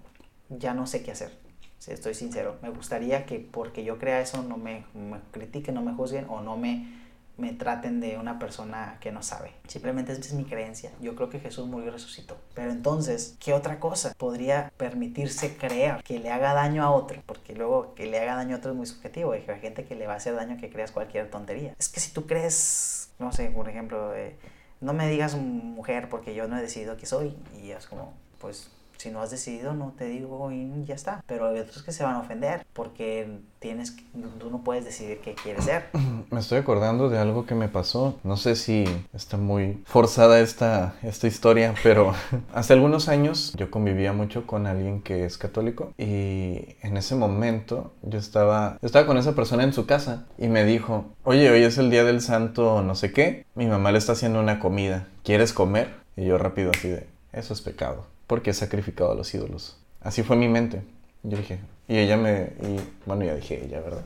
ya no sé qué hacer. Si estoy sincero, me gustaría que porque yo crea eso no me, me critiquen, no me juzguen o no me me traten de una persona que no sabe. Simplemente esa es mi creencia. Yo creo que Jesús murió y resucitó. Pero entonces, ¿qué otra cosa podría permitirse creer que le haga daño a otro? Porque luego que le haga daño a otro es muy subjetivo. Hay gente que le va a hacer daño que creas cualquier tontería. Es que si tú crees, no sé, por ejemplo, eh, no me digas mujer porque yo no he decidido que soy. Y es como, pues si no has decidido, no te digo y ya está. Pero hay otros que se van a ofender porque tienes, tú no puedes decidir qué quieres ser. (clears throat) Me estoy acordando de algo que me pasó. No sé si está muy forzada esta, esta historia, (laughs) pero (laughs) hace algunos años yo convivía mucho con alguien que es católico y en ese momento yo estaba, estaba con esa persona en su casa y me dijo, oye, hoy es el día del santo no sé qué, mi mamá le está haciendo una comida, ¿quieres comer? Y yo rápido así de, eso es pecado porque he sacrificado a los ídolos. Así fue mi mente. Yo dije, y ella me, y, bueno, ya dije ella, ¿verdad?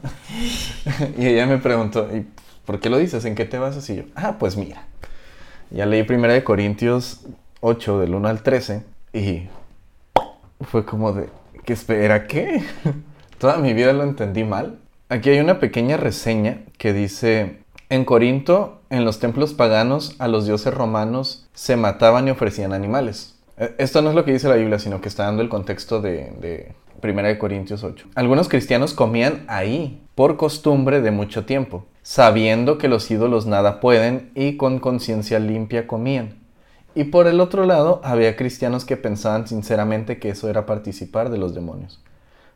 (laughs) y ella me preguntó, ¿y por qué lo dices? ¿En qué te vas así? yo, ah, pues mira. Ya leí primera de Corintios 8, del 1 al 13, y fue como de, ¿qué espera qué? (laughs) Toda mi vida lo entendí mal. Aquí hay una pequeña reseña que dice, en Corinto, en los templos paganos, a los dioses romanos se mataban y ofrecían animales. E, esto no es lo que dice la Biblia, sino que está dando el contexto de, de 1 Corintios 8. Algunos cristianos comían ahí, por costumbre de mucho tiempo, sabiendo que los ídolos nada pueden y con conciencia limpia comían. Y por el otro lado, había cristianos que pensaban sinceramente que eso era participar de los demonios.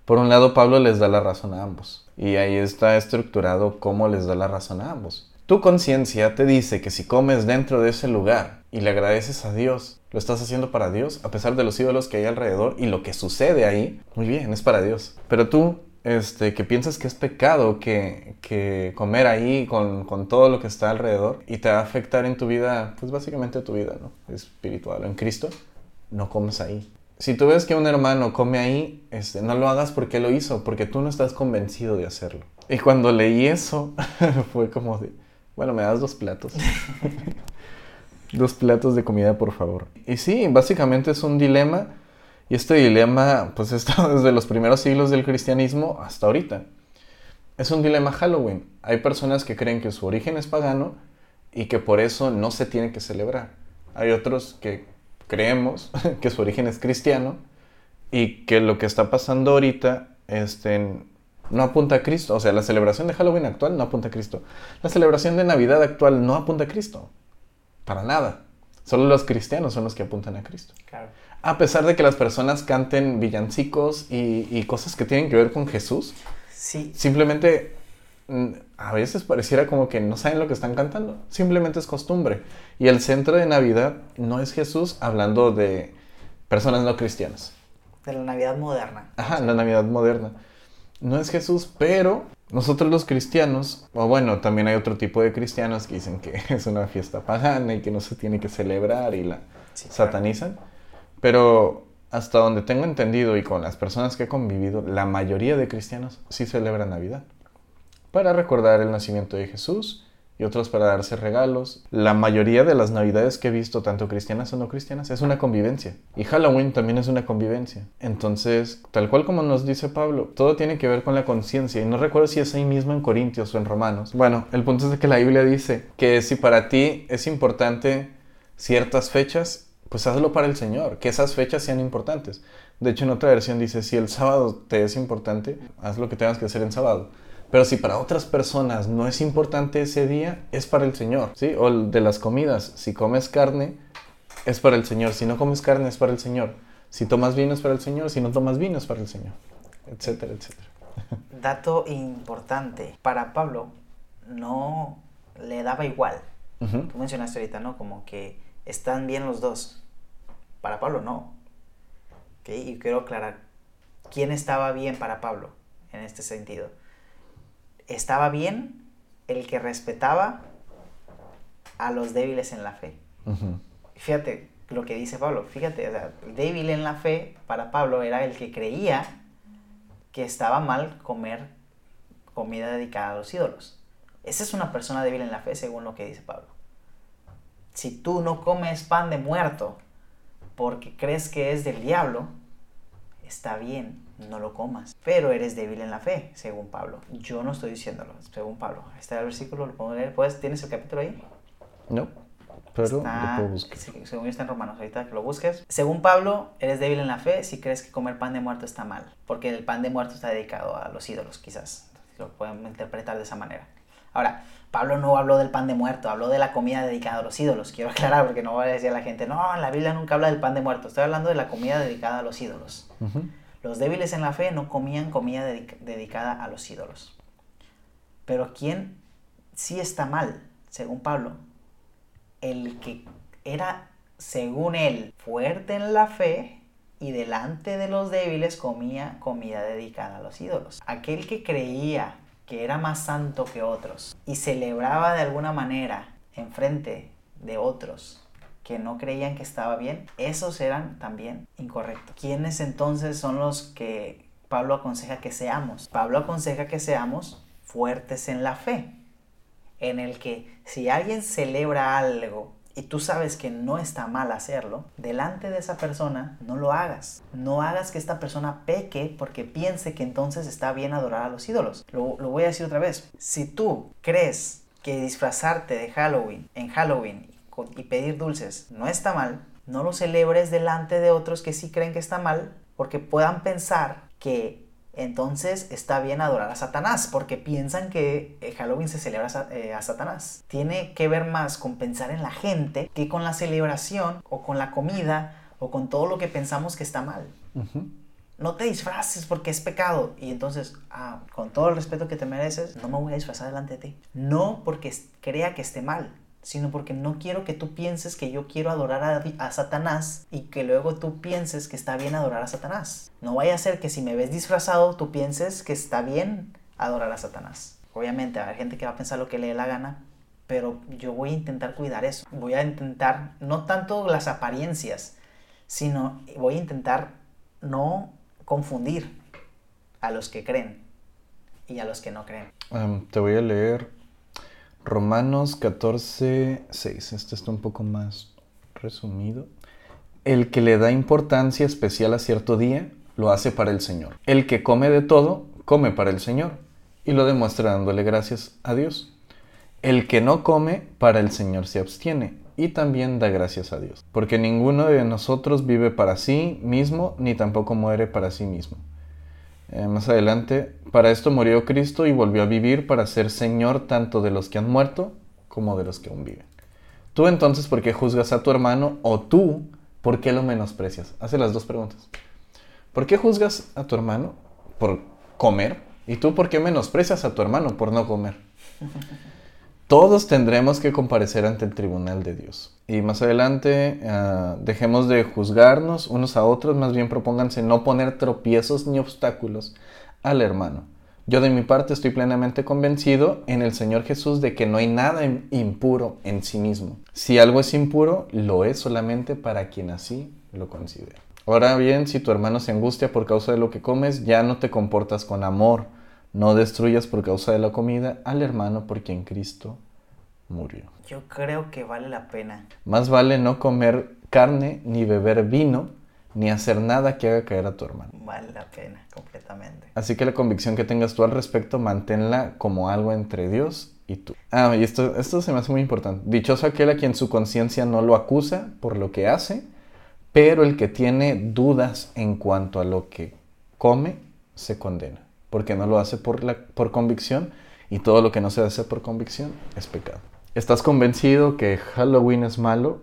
Por un lado, Pablo les da la razón a ambos. Y ahí está estructurado cómo les da la razón a ambos. Tu conciencia te dice que si comes dentro de ese lugar y le agradeces a Dios, lo estás haciendo para Dios, a pesar de los ídolos que hay alrededor y lo que sucede ahí, muy bien, es para Dios. Pero tú este, que piensas que es pecado que, que comer ahí con, con, todo lo que está alrededor y te va a afectar en tu vida, pues básicamente tu vida, ¿no? Espiritual. En Cristo, no comes ahí. Si tú ves que un hermano come ahí, este, no lo hagas porque lo hizo, porque tú no estás convencido de hacerlo. Y cuando leí eso, (laughs) fue como de, bueno, me das dos platos. (laughs) dos platos de comida, por favor. Y sí, básicamente es un dilema y este dilema, pues, (laughs) está desde los primeros siglos del cristianismo hasta ahorita. Es un dilema Halloween. Hay personas que creen que su origen es pagano y que por eso no se tiene que celebrar. Hay otros que creemos (laughs) que su origen es cristiano y que lo que está pasando ahorita este, no apunta a Cristo. O sea, la celebración de Halloween actual no apunta a Cristo. La celebración de Navidad actual no apunta a Cristo. Para nada. Solo los cristianos son los que apuntan a Cristo. Claro a pesar de que las personas canten villancicos y, cosas que tienen que ver con Jesús, sí. simplemente mm, a veces pareciera como que no saben lo que están cantando. Simplemente es costumbre. Y el centro de Navidad no es Jesús hablando de personas no cristianas. De la Navidad moderna. Ajá, la Navidad moderna. No es Jesús, pero nosotros los cristianos, o bueno, también hay otro tipo de cristianos que dicen que (laughs) es una fiesta pagana y que no se tiene que celebrar y la satanizan. Pero hasta donde tengo entendido y con las personas que he convivido, la mayoría de cristianos sí celebran Navidad. Para recordar el nacimiento de Jesús y otros para darse regalos. La mayoría de las navidades que he visto, tanto cristianas o no cristianas, es una convivencia. Y Halloween también es una convivencia. Entonces, tal cual como nos dice Pablo, todo tiene que ver con la conciencia. Y no recuerdo si es ahí mismo en Corintios o en Romanos. Bueno, el punto es que la Biblia dice que si para ti es importante ciertas fechas, pues hazlo para el Señor, que esas fechas sean importantes. De hecho, en otra versión dice, si el sábado te es importante, haz lo que tengas que hacer en sábado. Pero si para otras personas no es importante ese día, es para el Señor, ¿sí? O de las comidas, si comes carne, es para el Señor. Si no comes carne, es para el Señor. Si tomas vino, es para el Señor. Si no tomas vino, es para el Señor. Etcétera, etcétera. (laughs) Dato importante. Para Pablo, no le daba igual. Tú mencionaste ahorita, ¿no? Como que están bien los dos. Para Pablo no. Y quiero aclarar, ¿quién estaba bien para Pablo en este sentido? Estaba bien el que respetaba a los débiles en la fe. Fíjate lo que dice Pablo, fíjate, el débil en la fe para Pablo era el que creía que estaba mal comer comida dedicada a los ídolos. Esa es una persona débil en la fe según lo que dice Pablo. Si tú no comes pan de muerto, porque crees que es del diablo, está bien, no lo comas. Pero eres débil en la fe, según Pablo. Yo no estoy diciéndolo, según Pablo. Está el versículo, lo puedo leer. ¿Puedes? ¿Tienes el capítulo ahí? No, pero lo puedo buscar. Según está en Romanos, ahorita que lo busques. Según Pablo, eres débil en la fe si crees que comer pan de muerto está mal. Porque el pan de muerto está dedicado a los ídolos, quizás. Lo pueden interpretar de esa manera. Ahora, Pablo no habló del pan de muerto, habló de la comida dedicada a los ídolos. Quiero aclarar porque no voy a decir a la gente, no, la Biblia nunca habla del pan de muerto. Estoy hablando de la comida dedicada a los ídolos. Los débiles en la fe no comían comida dedicada a los ídolos. Pero ¿quién sí está mal, según Pablo? El que era, según él, fuerte en la fe y delante de los débiles comía comida dedicada a los ídolos. Aquel que creía que era más santo que otros y celebraba de alguna manera en frente de otros que no creían que estaba bien, esos eran también incorrectos. ¿Quiénes entonces son los que Pablo aconseja que seamos? Pablo aconseja que seamos fuertes en la fe, en el que si alguien celebra algo y tú sabes que no está mal hacerlo, delante de esa persona no lo hagas. No hagas que esta persona peque porque piense que entonces está bien adorar a los ídolos. Lo, lo voy a decir otra vez. Si tú crees que disfrazarte de Halloween en Halloween y pedir dulces no está mal, no lo celebres delante de otros que sí creen que está mal porque puedan pensar que entonces está bien adorar a Satanás, porque piensan que eh, Halloween se celebra eh, a Satanás. Tiene que ver más con pensar en la gente que con la celebración o con la comida o con todo lo que pensamos que está mal. No te disfraces porque es pecado. Y entonces, ah, con todo el respeto que te mereces, no me voy a disfrazar delante de ti. No porque crea que esté mal, sino porque no quiero que tú pienses que yo quiero adorar a, Satanás y que luego tú pienses que está bien adorar a Satanás. No vaya a ser que si me ves disfrazado tú pienses que está bien adorar a Satanás. Obviamente hay gente que va a pensar lo que le dé la gana, pero yo voy a intentar cuidar eso. Voy a intentar no tanto las apariencias, sino voy a intentar no confundir a los que creen y a los que no creen. te voy a leer Romanos 14, 6. Este está un poco más resumido. El que le da importancia especial a cierto día, lo hace para el Señor. El que come de todo, come para el Señor. Y lo demuestra dándole gracias a Dios. El que no come, para el Señor se abstiene. Y también da gracias a Dios. Porque ninguno de nosotros vive para sí mismo, ni tampoco muere para sí mismo. Eh, más adelante, para esto murió Cristo y volvió a vivir para ser Señor tanto de los que han muerto como de los que aún viven. Tú entonces, ¿por qué juzgas a tu hermano? O tú, ¿por qué lo menosprecias? Hace las dos preguntas. ¿Por qué juzgas a tu hermano por comer? ¿Y tú por qué menosprecias a tu hermano por no comer? (laughs) Todos tendremos que comparecer ante el tribunal de Dios. Y más adelante, ah, dejemos de juzgarnos unos a otros, más bien propónganse no poner tropiezos ni obstáculos al hermano. Yo de mi parte estoy plenamente convencido en el Señor Jesús de que no hay nada impuro en sí mismo. Si algo es impuro, lo es solamente para quien así lo considera. Ahora bien, si tu hermano se angustia por causa de lo que comes, ya no te comportas con amor no destruyas por causa de la comida al hermano por quien Cristo murió. Yo creo que vale la pena. Más vale no comer carne, ni beber vino, ni hacer nada que haga caer a tu hermano. Vale la pena, completamente. Así que la convicción que tengas tú al respecto, manténla como algo entre Dios y tú. Ah, y esto, esto se me hace muy importante. Dichoso aquel a quien su conciencia no lo acusa por lo que hace, pero el que tiene dudas en cuanto a lo que come, se condena porque no lo hace por, la, por convicción y todo lo que no se hace por convicción es pecado. ¿Estás convencido que Halloween es malo?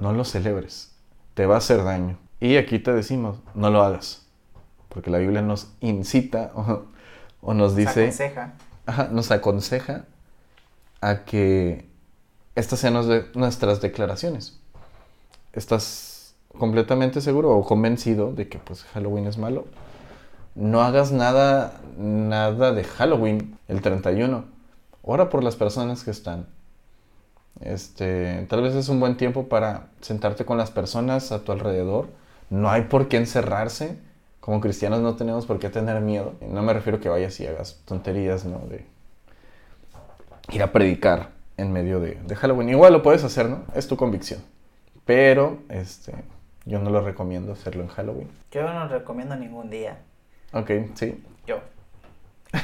No, lo celebres, te va a hacer daño. Y aquí te decimos, no lo hagas, porque la Biblia nos incita (laughs) o, nos dice, nos aconseja. nos aconseja a que estas sean nuestras declaraciones. ¿Estás completamente seguro o convencido de que pues Halloween es malo? No hagas nada, nada de Halloween el 31. Ora por las personas que están. Este, tal vez es un buen tiempo para sentarte con las personas a tu alrededor. No hay por qué encerrarse. Como cristianos no tenemos por qué tener miedo. No me refiero que vayas y hagas tonterías, ¿no? De ir a predicar en medio de, de Halloween. Igual lo puedes hacer, ¿no? Es tu convicción. Pero, este, yo no lo recomiendo hacerlo en Halloween. Yo no lo recomiendo ningún día. Ok, sí. Yo. (laughs)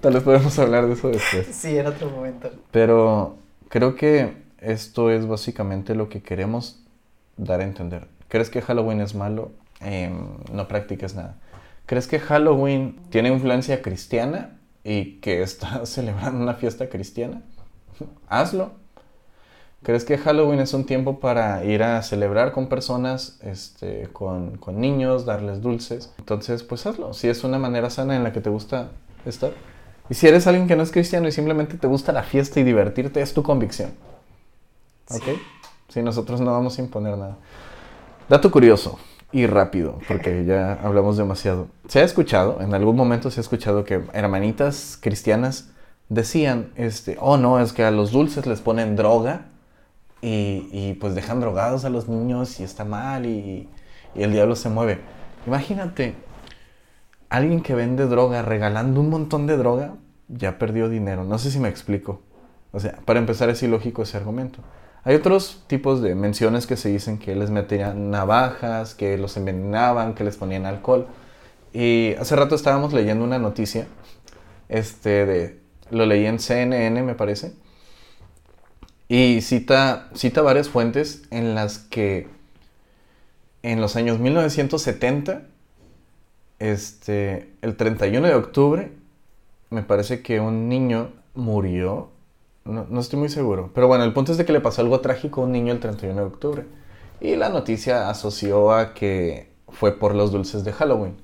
Tal vez podemos hablar de eso después. Sí, en otro momento. Pero creo que esto es básicamente lo que queremos dar a entender. ¿Crees que Halloween es malo? Em, no practiques nada. ¿Crees que Halloween tiene influencia cristiana y que está (laughs) celebrando una fiesta cristiana? Hazlo. ¿Crees que Halloween es un tiempo para ir a celebrar con personas, este, con, con, niños, darles dulces? Entonces, pues hazlo. Si es una manera sana en la que te gusta estar. Y si eres alguien que no es cristiano y simplemente te gusta la fiesta y divertirte, es tu convicción. ¿Ok? Si nosotros no vamos a imponer nada. Dato curioso y rápido, porque ya hablamos demasiado. Se ha escuchado, en algún momento se ha escuchado que hermanitas cristianas decían, este, oh no, es que a los dulces les ponen droga y, pues dejan drogados a los niños y está mal y, el diablo se mueve. Imagínate, alguien que vende droga regalando un montón de droga, ya perdió dinero. No sé si me explico. O sea, para empezar es ilógico ese argumento. Hay otros tipos de menciones que se dicen que les metían navajas, que los envenenaban, que les ponían alcohol. Y hace rato estábamos leyendo una noticia, este de, lo leí en CNN me parece, y cita, cita varias fuentes en las que en los años 1970, este, el 31 de octubre, me parece que un niño murió no, estoy muy seguro. Pero bueno, el punto es de que le pasó algo trágico a un niño el 31 de octubre. Y la noticia asoció a que fue por los dulces de Halloween.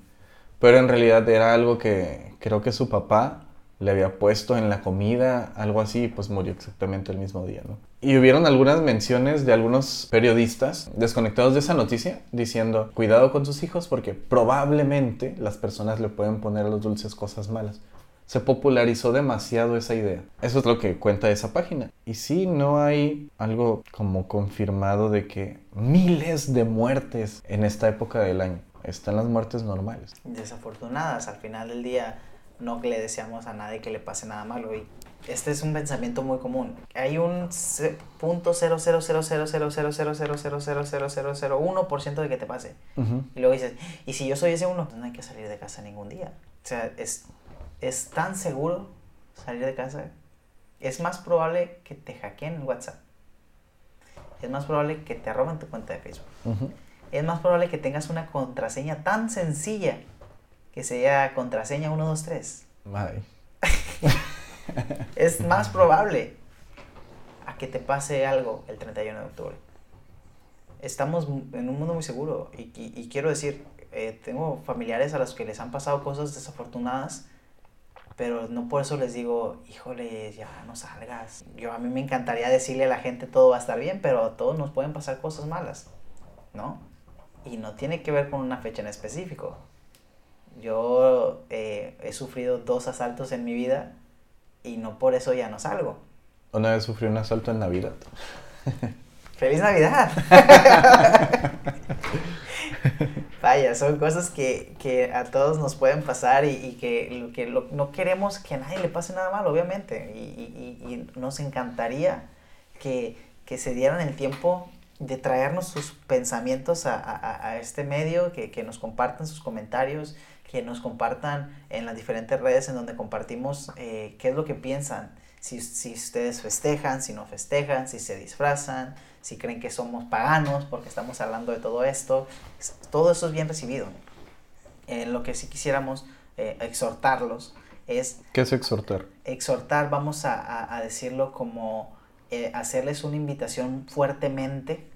Pero en realidad era algo que creo que su papá le había puesto en la comida, algo así, pues murió exactamente el mismo día, ¿no? Y hubieron algunas menciones de algunos periodistas desconectados de esa noticia diciendo, cuidado con sus hijos porque probablemente las personas le pueden poner a los dulces cosas malas se popularizó demasiado esa idea. Eso es lo que cuenta esa página. Y sí, no hay algo como confirmado de que miles de muertes en esta época del año. Están las muertes normales. Desafortunadas. Al final del día no le deseamos a nadie que le pase nada malo. Y este es un pensamiento muy común. Hay un .00000000000001% de que te pase. Y luego dices, ¿y si yo soy ese uno? No hay que salir de casa ningún día. O sea, es, es tan seguro salir de casa. Es más probable que te hackeen en WhatsApp. Es más probable que te roben tu cuenta de Facebook. Es más probable que tengas una contraseña tan sencilla que sea contraseña 123. es (laughs) más probable a que te pase algo el 31 de octubre. Estamos en un mundo muy seguro y, quiero decir, eh, tengo familiares a los que les han pasado cosas desafortunadas pero no por eso les digo, híjole, ya no salgas. Yo a mí me encantaría decirle a la gente todo va a estar bien, pero a todos nos pueden pasar cosas malas, ¿no? Y no tiene que ver con una fecha en específico. Yo eh, he sufrido dos asaltos en mi vida y no por eso ya no salgo. Una vez sufrí un asalto en Navidad. (laughs) ¡Feliz Navidad! (laughs) Vaya, son cosas que, a todos nos pueden pasar y, que, que no queremos que a nadie le pase nada mal, obviamente. Y, nos encantaría que, se dieran el tiempo de traernos sus pensamientos a, este medio, que, nos compartan sus comentarios, que nos compartan en las diferentes redes en donde compartimos eh, qué es lo que piensan. Si, si ustedes festejan, si no festejan, si se disfrazan, si creen que somos paganos porque estamos hablando de todo esto. Todo eso es bien recibido. En lo que sí quisiéramos eh, exhortarlos es... ¿Qué es exhortar? Exhortar, vamos a, decirlo como eh, hacerles una invitación fuertemente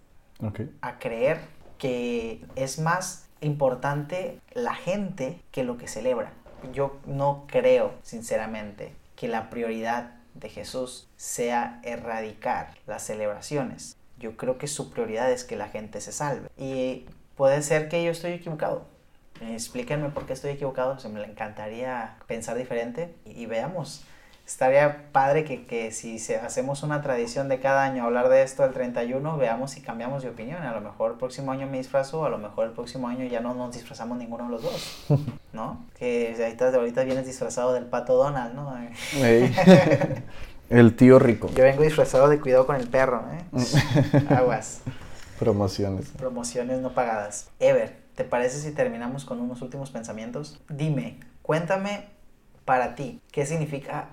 a creer que es más importante la gente que lo que celebra. Yo no creo, sinceramente, que la prioridad de Jesús sea erradicar las celebraciones yo creo que su prioridad es que la gente se salve. Y puede ser que yo estoy equivocado. Explíquenme por qué estoy equivocado. Se me encantaría pensar diferente y, veamos. Estaría padre que, que si se, hacemos una tradición de cada año hablar de esto el 31, veamos si cambiamos de opinión. A lo mejor el próximo año me disfrazo, a lo mejor el próximo año ya no nos disfrazamos ninguno de los dos. (laughs) ¿No? Que ahorita, ahorita vienes disfrazado del pato Donald, ¿no? (laughs) El tío rico. Yo vengo disfrazado de cuidado con el perro, ¿eh? (laughs) Aguas. Promociones. Promociones no pagadas. Ever, ¿te parece si terminamos con unos últimos pensamientos? Dime, cuéntame para ti, ¿qué significa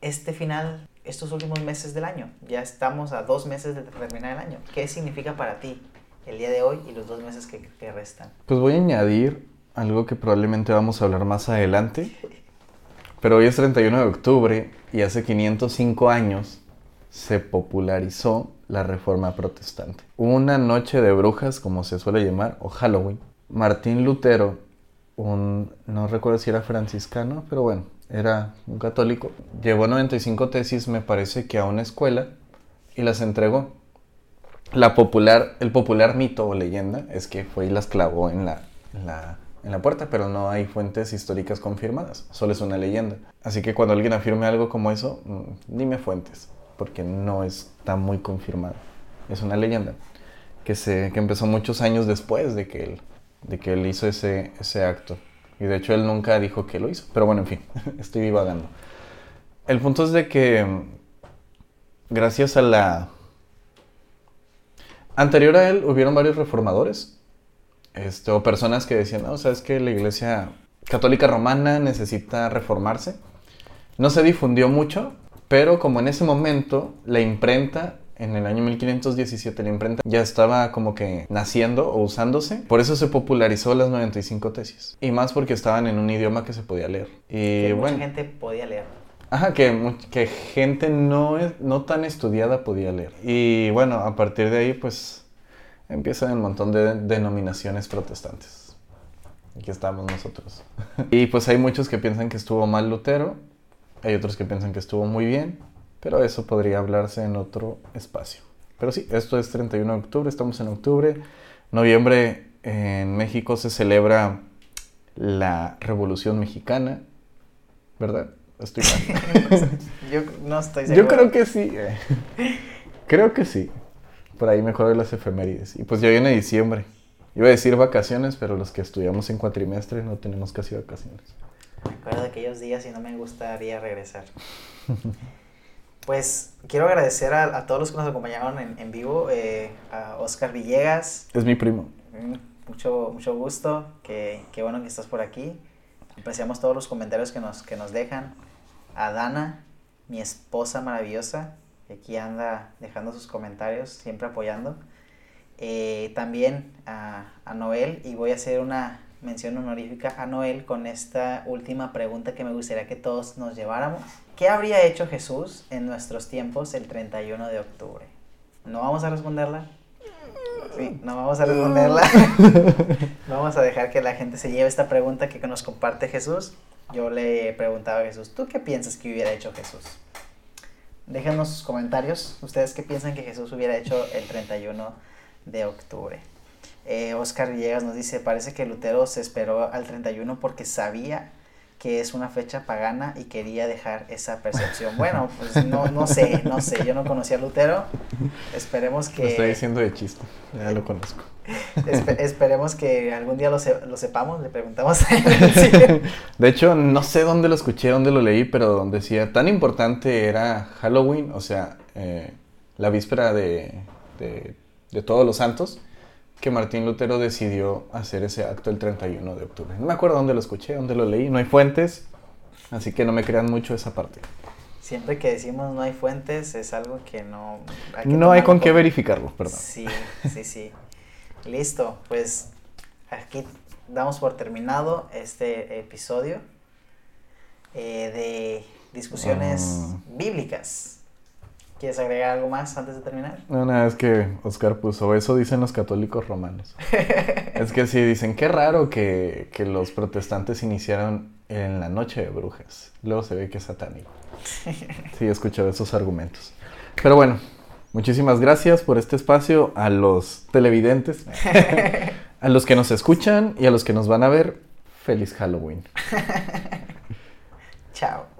este final, estos últimos meses del año? Ya estamos a dos meses de terminar el año. ¿Qué significa para ti el día de hoy y los dos meses que, que restan? Pues voy a añadir algo que probablemente vamos a hablar más adelante. Pero hoy es 31 de octubre y hace 505 años se popularizó la reforma protestante. Una noche de brujas, como se suele llamar, o Halloween. Martín Lutero, un, no recuerdo si era franciscano, pero bueno, era un católico, llevó 95 tesis, me parece que a una escuela, y las entregó. La popular, el popular mito o leyenda es que fue y las clavó en la, la en la puerta, pero no hay fuentes históricas confirmadas, solo es una leyenda. Así que cuando alguien afirme algo como eso, mm, dime fuentes, porque no está muy confirmado. Es una leyenda que, se, que empezó muchos años después de que él, de que él hizo ese, ese acto. Y de hecho él nunca dijo que lo hizo, pero bueno, en fin, (laughs) estoy divagando. El punto es de que gracias a la... Anterior a él hubieron varios reformadores, este, o personas que decían, no, sabes que la iglesia católica romana necesita reformarse. No se difundió mucho, pero como en ese momento la imprenta, en el año 1517, la imprenta ya estaba como que naciendo o usándose, por eso se popularizó las 95 tesis. Y más porque estaban en un idioma que se podía leer. Y Que bueno, mucha gente podía leer. Ajá, que, que gente no, es- no tan estudiada podía leer. Y bueno, a partir de ahí, pues empiezan un montón de denominaciones protestantes. Aquí estamos nosotros. (laughs) y pues hay muchos que piensan que estuvo mal Lutero, hay otros que piensan que estuvo muy bien, pero eso podría hablarse en otro espacio. Pero sí, esto es 31 de octubre, estamos en octubre. Noviembre en México se celebra la Revolución Mexicana, ¿verdad? Estoy mal. (laughs) Yo no estoy seguro. Yo creo que sí. Creo que sí. Por ahí mejor las efemérides. Y pues ya viene diciembre. Iba a decir vacaciones, pero los que estudiamos en cuatrimestre no tenemos casi vacaciones. Me acuerdo de aquellos días y no me gustaría regresar. (laughs) Pues quiero agradecer a, a todos los que nos acompañaron en, en vivo, eh, a Oscar Villegas, Es mi primo. mm, mucho, mucho gusto, que, qué bueno que estás por aquí. Apreciamos todos los comentarios que nos, que nos dejan. A Dana, mi esposa maravillosa, que aquí anda dejando sus comentarios, siempre apoyando. Eh, también a, a Noel, y voy a hacer una mención honorífica a Noel con esta última pregunta que me gustaría que todos nos lleváramos. ¿Qué habría hecho Jesús en nuestros tiempos el 31 de octubre? ¿No vamos a responderla? Sí, no vamos a responderla. (laughs) vamos a dejar que la gente se lleve esta pregunta que nos comparte Jesús. Yo le preguntaba a Jesús, ¿tú qué piensas que hubiera hecho Jesús? Déjenos sus comentarios. ¿Ustedes qué piensan que Jesús hubiera hecho el 31 de octubre? Eh, Oscar Villegas nos dice, parece que Lutero se esperó al 31 porque sabía que es una fecha pagana y quería dejar esa percepción. Bueno, pues no, no sé, no sé, yo no conocía a Lutero. Esperemos Lo estoy que diciendo de chiste. Ya lo conozco. espe- esperemos que algún día lo, se- lo sepamos, le preguntamos a él. Sí. (laughs) De hecho, no sé dónde lo escuché, dónde lo leí, pero decía, tan importante era Halloween, o sea, eh, la víspera de, de, de todos los santos, que Martín Lutero decidió hacer ese acto el 31 de octubre. No me acuerdo dónde lo escuché, dónde lo leí, no hay fuentes, así que no me crean mucho esa parte. Siempre que decimos no hay fuentes es algo que no... que No hay con qué verificarlo, perdón. Sí, sí, sí. Listo, pues aquí damos por terminado este episodio eh, de discusiones Ah. bíblicas. ¿Quieres agregar algo más antes de terminar? No, nada, es que Oscar puso, eso dicen los católicos romanos. (laughs) es que sí, dicen, qué raro que, que los protestantes iniciaron en la noche de brujas. Luego se ve que es satánico. (laughs) Sí, he escuchado esos argumentos. Pero bueno, muchísimas gracias por este espacio a los televidentes, (laughs) a los que nos escuchan y a los que nos van a ver. Feliz Halloween. Chao.